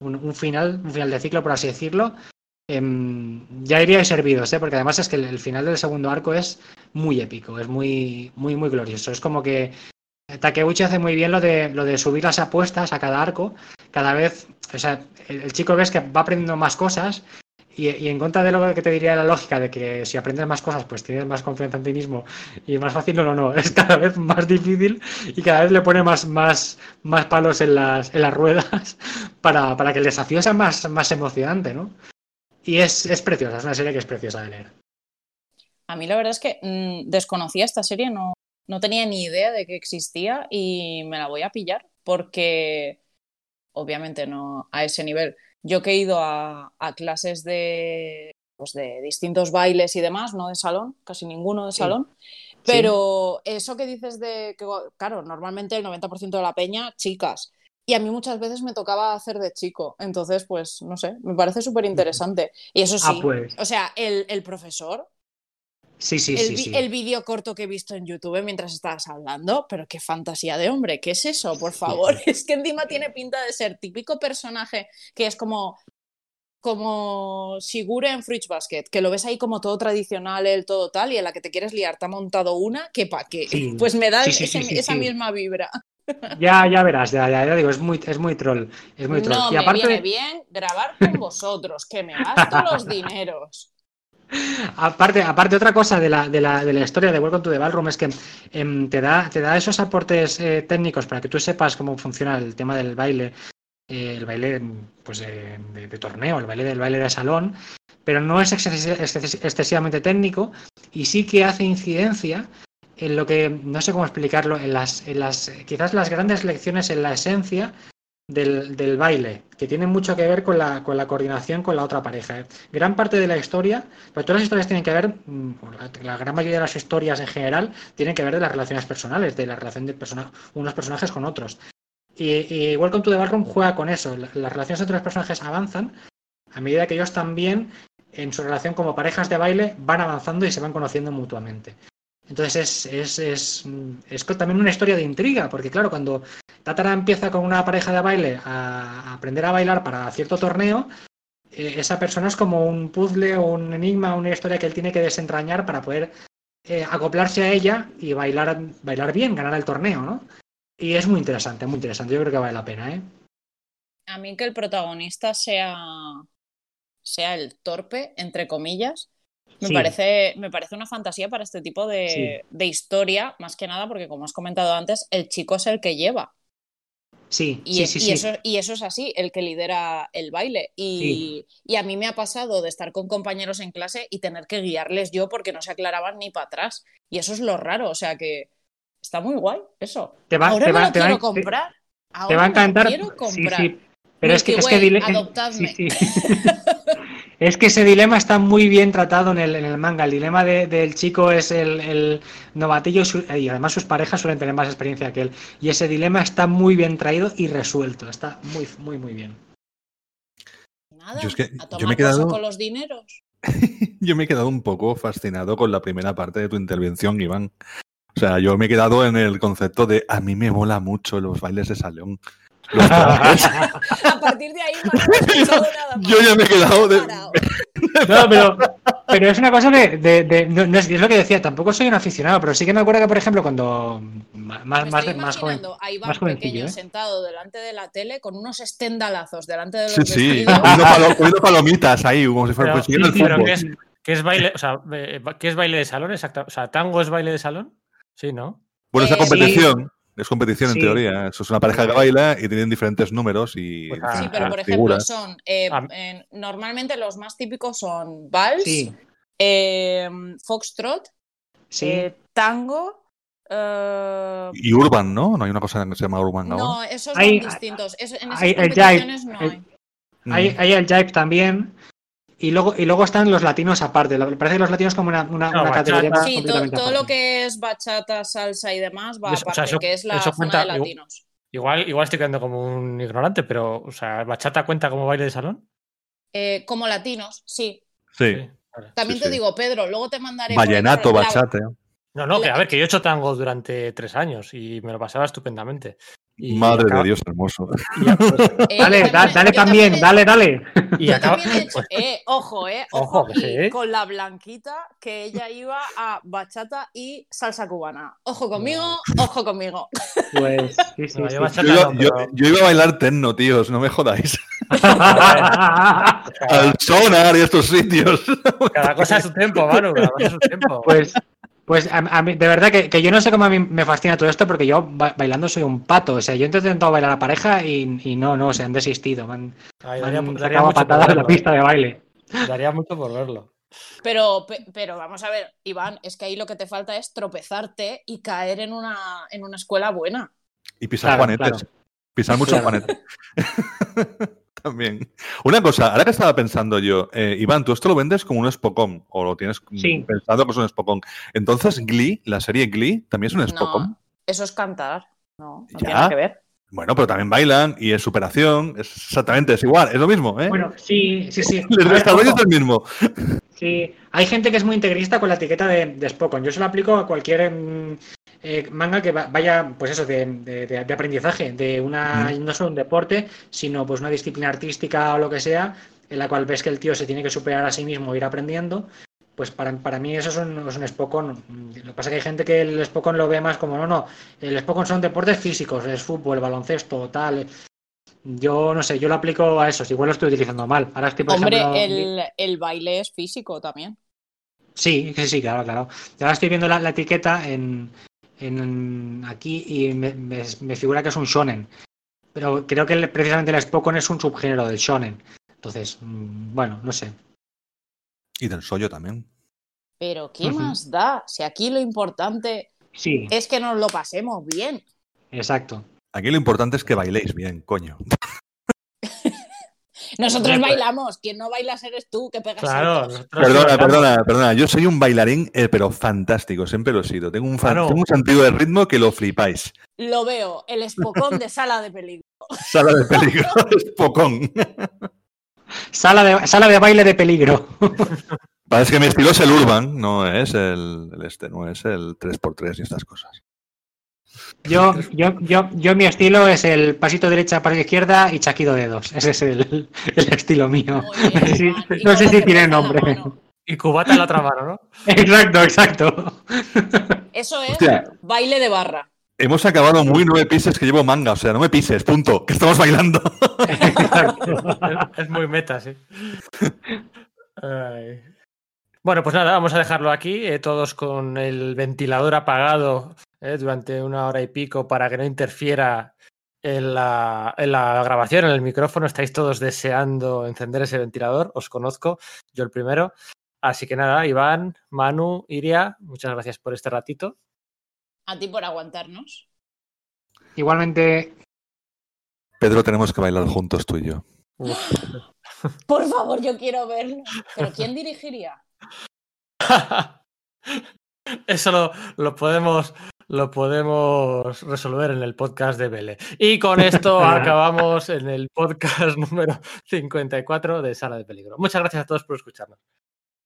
un, final, un final de ciclo, por así decirlo, em, ya iríais servidos, ¿eh? porque además es que el, final del segundo arco es muy épico, es muy, muy, muy glorioso. Es como que Takeuchi hace muy bien lo de, lo de subir las apuestas a cada arco. Cada vez, o sea, el chico ves que va aprendiendo más cosas Y, en contra de lo que te diría la lógica de que si aprendes más cosas, pues tienes más confianza en ti mismo y más fácil, no, no, no, es cada vez más difícil y cada vez le pone más, más, más palos en las, en las ruedas para, para que el desafío sea más, más emocionante, ¿no? Y es, es preciosa, es una serie que es preciosa de leer. A mí la verdad es que mm, desconocía esta serie, no, no tenía ni idea de que existía y me la voy a pillar porque obviamente no a ese nivel. Yo que he ido a, a clases de, pues de distintos bailes y demás, no de salón, casi ninguno de Sí. salón. Pero eso que dices de que, claro, normalmente el 90% de la peña, chicas. Y a mí muchas veces me tocaba hacer de chico. Entonces, pues, no sé, me parece súper interesante. Y eso Ah, sí, pues. o sea, el, el profesor, Sí, sí, el, sí, el vídeo corto que he visto en YouTube mientras estabas hablando, pero qué fantasía de hombre, ¿qué es eso? Por favor, es que encima tiene pinta de ser típico personaje que es como como Shigure en Fruits Basket, que lo ves ahí como todo tradicional, el todo tal, y en la que te quieres liar te ha montado una, que pa' qué. Sí. Pues me da Sí, ese- esa misma vibra. Ya, ya verás, ya, ya, ya digo, es muy, es muy troll. Es muy troll. No y me aparte, viene bien grabar con vosotros, que me gasto los dineros. Aparte, aparte otra cosa de la, de la, de la historia de Welcome to the Ballroom es que em, te, da, te da esos aportes eh, técnicos para que tú sepas cómo funciona el tema del baile, eh, el baile pues, de, torneo, el baile del baile de salón, pero no es exces- exces- excesivamente técnico y sí que hace incidencia en lo que, no sé cómo explicarlo, en las, en las quizás las grandes lecciones en la esencia del, del baile, que tiene mucho que ver con la, con la coordinación con la otra pareja. ¿eh? Gran parte de la historia, pero todas las historias tienen que ver, mm, la, gran mayoría de las historias en general, tienen que ver de las relaciones personales, de la relación de persona, unos personajes con otros. Y, y Welcome to the Ballroom juega con eso. La- Las relaciones entre los personajes avanzan a medida que ellos también, en su relación como parejas de baile, van avanzando y se van conociendo mutuamente. Entonces es, es, también una historia de intriga, porque claro, cuando Tatara empieza con una pareja de baile a, aprender a bailar para cierto torneo, eh, esa persona es como un puzzle o un enigma, una historia que él tiene que desentrañar para poder eh, acoplarse a ella y bailar, bailar bien, ganar el torneo, ¿no? Y es muy interesante, muy interesante. Yo creo que vale la pena, ¿eh? A mí que el protagonista sea, sea el torpe, entre comillas, me, Sí. parece, me parece una fantasía para este tipo de, de historia, más que nada porque, como has comentado antes, el chico es el que lleva. Sí, Y, sí, es- sí, y sí. Eso, y eso es así, el que lidera el baile. Y, y a mí me ha pasado de estar con compañeros en clase y tener que guiarles yo porque no se aclaraban ni para atrás. Y eso es lo raro, o sea que está muy guay eso. Te va- Ahora te me va- lo te va- quiero te- comprar. Te Ahora va a me lo encantar. quiero comprar. Pero es que, es que dile- adoptadme. es que ese dilema está muy bien tratado en el, en el manga. El dilema de- del chico es el, el novatillo y su- y además sus parejas suelen tener más experiencia que él. Y ese dilema está muy bien traído y resuelto. Está muy, muy, muy bien. Nada, Yo es que- a yo tomar me he quedado- saco los dineros. Yo me he quedado un poco fascinado con la primera parte de tu intervención, Iván. O sea, yo me he quedado en el concepto de a mí me mola mucho los bailes de salón. A partir de ahí no nada más. Yo ya me he quedado de-. No, pero, pero es una cosa de. de- de- no, no es, es lo que decía, tampoco soy un aficionado, pero sí que me acuerdo que, por ejemplo, cuando. Más, Me más, más joven. imaginando a Iván más jovencillo, pequeño ¿eh? sentado delante de la tele con unos estendalazos delante de los Sí, sí, comiendo, palo- palomitas ahí, como si fuera Pero, persiguiendo el fútbol. ¿qué es, qué es baile? O sea, eh, ¿qué es baile de salón? Exacto. O sea, ¿tango es baile de salón? Sí, ¿no? Bueno, es la Eh, competición. Es competición Sí. en teoría. Eso es una pareja que baila y tienen diferentes números y Pues, ah, Sí, pero por ejemplo figuras. son eh, Ah. eh, normalmente los más típicos son vals, Sí, eh, foxtrot, sí. eh, tango. eh, Y Urban, ¿no? No hay una cosa que se llama Urban ahora. no, esos Hay- son distintos. En esas hay el jive, competiciones no hay. Mm. Hay, hay el jive también. Y luego, y luego están los latinos aparte. Lo- Parece que los latinos como una, una, No, una bachata. categoría Sí, completamente todo lo aparte. que es bachata, salsa y demás va Eso- o aparte, sea, eso- que es la eso zona cuenta- de latinos. Igual, igual estoy quedando como un ignorante, pero, o sea, ¿bachata cuenta como baile de salón? Eh, como latinos, sí. Sí. vale. También Sí, te sí. digo, Pedro, lugo te mandaré. Vallenato, bachate. No, no, que a ver, que yo he hecho tango durante tres años y me lo pasaba estupendamente. Y Madre acaba- de Dios, hermoso. ya, pues, Eh, Dale, da- dale también, dale, dale. y Yo acaba- también he hecho, eh, ojo, eh, Ojo, ojo, ¿eh? con la blanquita que ella iba a bachata y salsa cubana. Ojo conmigo, ojo conmigo. Pues sí, sí, No, sí. yo bachata Yo iba, no, yo- pero- yo iba a bailar tenno, tíos, no me jodáis. Al sonar y estos sitios. Cada cosa a su tiempo, Manu, cada cosa a su tiempo. Pues, pues a, a mí, de verdad que, que yo no sé cómo a mí me fascina todo esto porque yo ba- bailando soy un pato. O sea, yo he intentado bailar a pareja y, y no, no, se han desistido. Me han, Ay, me daría, han daría sacado a mucho por patadas de la verlo, pista de baile. ¿eh? Daría mucho por verlo. Pero, pe- pero vamos a ver, Iván, es que ahí lo que te falta es tropezarte y caer en una, en una escuela buena. Y pisar Claro, juanetes. claro. Pisar muchos Claro. juanetes. También. Una cosa, ahora que estaba pensando yo, eh, Iván, tú esto lo vendes como un Spocom, o lo tienes mm, Sí. pensado que es un Spocom. Entonces, Glee, la serie Glee, también es un Spocom. No, eso es cantar. No, no Ya. tiene nada que ver. Bueno, pero también bailan y es superación. Es exactamente, es igual, es lo mismo, ¿eh? Bueno, sí, sí, sí. El A ver, es el mismo. Sí, hay gente que es muy integrista con la etiqueta de, de Spokon. Yo se lo aplico a cualquier mm, eh, manga que va- vaya, pues eso, de, de- de- aprendizaje, de una, no solo un deporte, sino pues una disciplina artística o lo que sea, en la cual ves que el tío se tiene que superar a sí mismo e ir aprendiendo. Pues para, para mí eso es un, es un Spokon. Lo que pasa es que hay gente que el Spokon lo ve más como, no, no, el Spokon son deportes físicos, es fútbol, baloncesto, tal. Yo no sé, yo lo aplico a esos, igual lo estoy utilizando mal. Ahora estoy, por Hombre, ejemplo, el, el baile es físico también. Sí, sí, sí, claro, claro. Y ahora estoy viendo la, la etiqueta en, en aquí y me, me- me figura que es un shonen. Pero creo que el- precisamente el Spokon es un subgénero del shonen. Entonces, mm, bueno, no sé. Y del sollo también. Pero ¿qué más da? Si aquí lo importante Sí, es que nos lo pasemos bien. exacto. Aquí lo importante es que bailéis bien, coño. Nosotros bailamos. Quien no bailas eres tú, que pegas Claro, Perdona, perdona, perdona. Yo soy un bailarín, eh, pero fantástico, siempre lo he sido. Tengo un, fa- Claro. tengo un sentido de ritmo que lo flipáis. Lo veo, el espocón de sala de peligro. Sala de peligro, es pocón. Sala de, sala de baile de peligro. Parece que mi estilo es el urban, no es el, el este, no es el 3x3 y estas cosas. Yo, yo, yo, yo mi estilo es el pasito derecha, paso izquierda y chaquido de dedos. Ese es el, el estilo mío. No sé si- tiene nombre. Y cubata en la otra mano, ¿no? Exacto, exacto. Eso es Hostia, baile de barra. hemos acabado muy nueve pises que llevo manga, o sea, no me pises, punto, que estamos bailando. Es- es muy meta, sí. Ay. Bueno, pues nada, vamos a dejarlo aquí, eh, todos con el ventilador apagado eh, durante una hora y pico para que no interfiera en la, en la grabación, en el micrófono. Estáis todos deseando encender ese ventilador, os conozco, yo el primero. Así que nada, Iván, Manu, Iria, muchas gracias por este ratito. A ti por aguantarnos. Igualmente, Pedro, tenemos que bailar juntos tú y yo. Por favor, yo quiero verlo. ¿Pero quién dirigiría? Eso lo, lo podemos lo podemos resolver en el podcast de Vele. Y con esto acabamos en el podcast número 54 de Sala de Peligro. Muchas gracias a todos por escucharnos.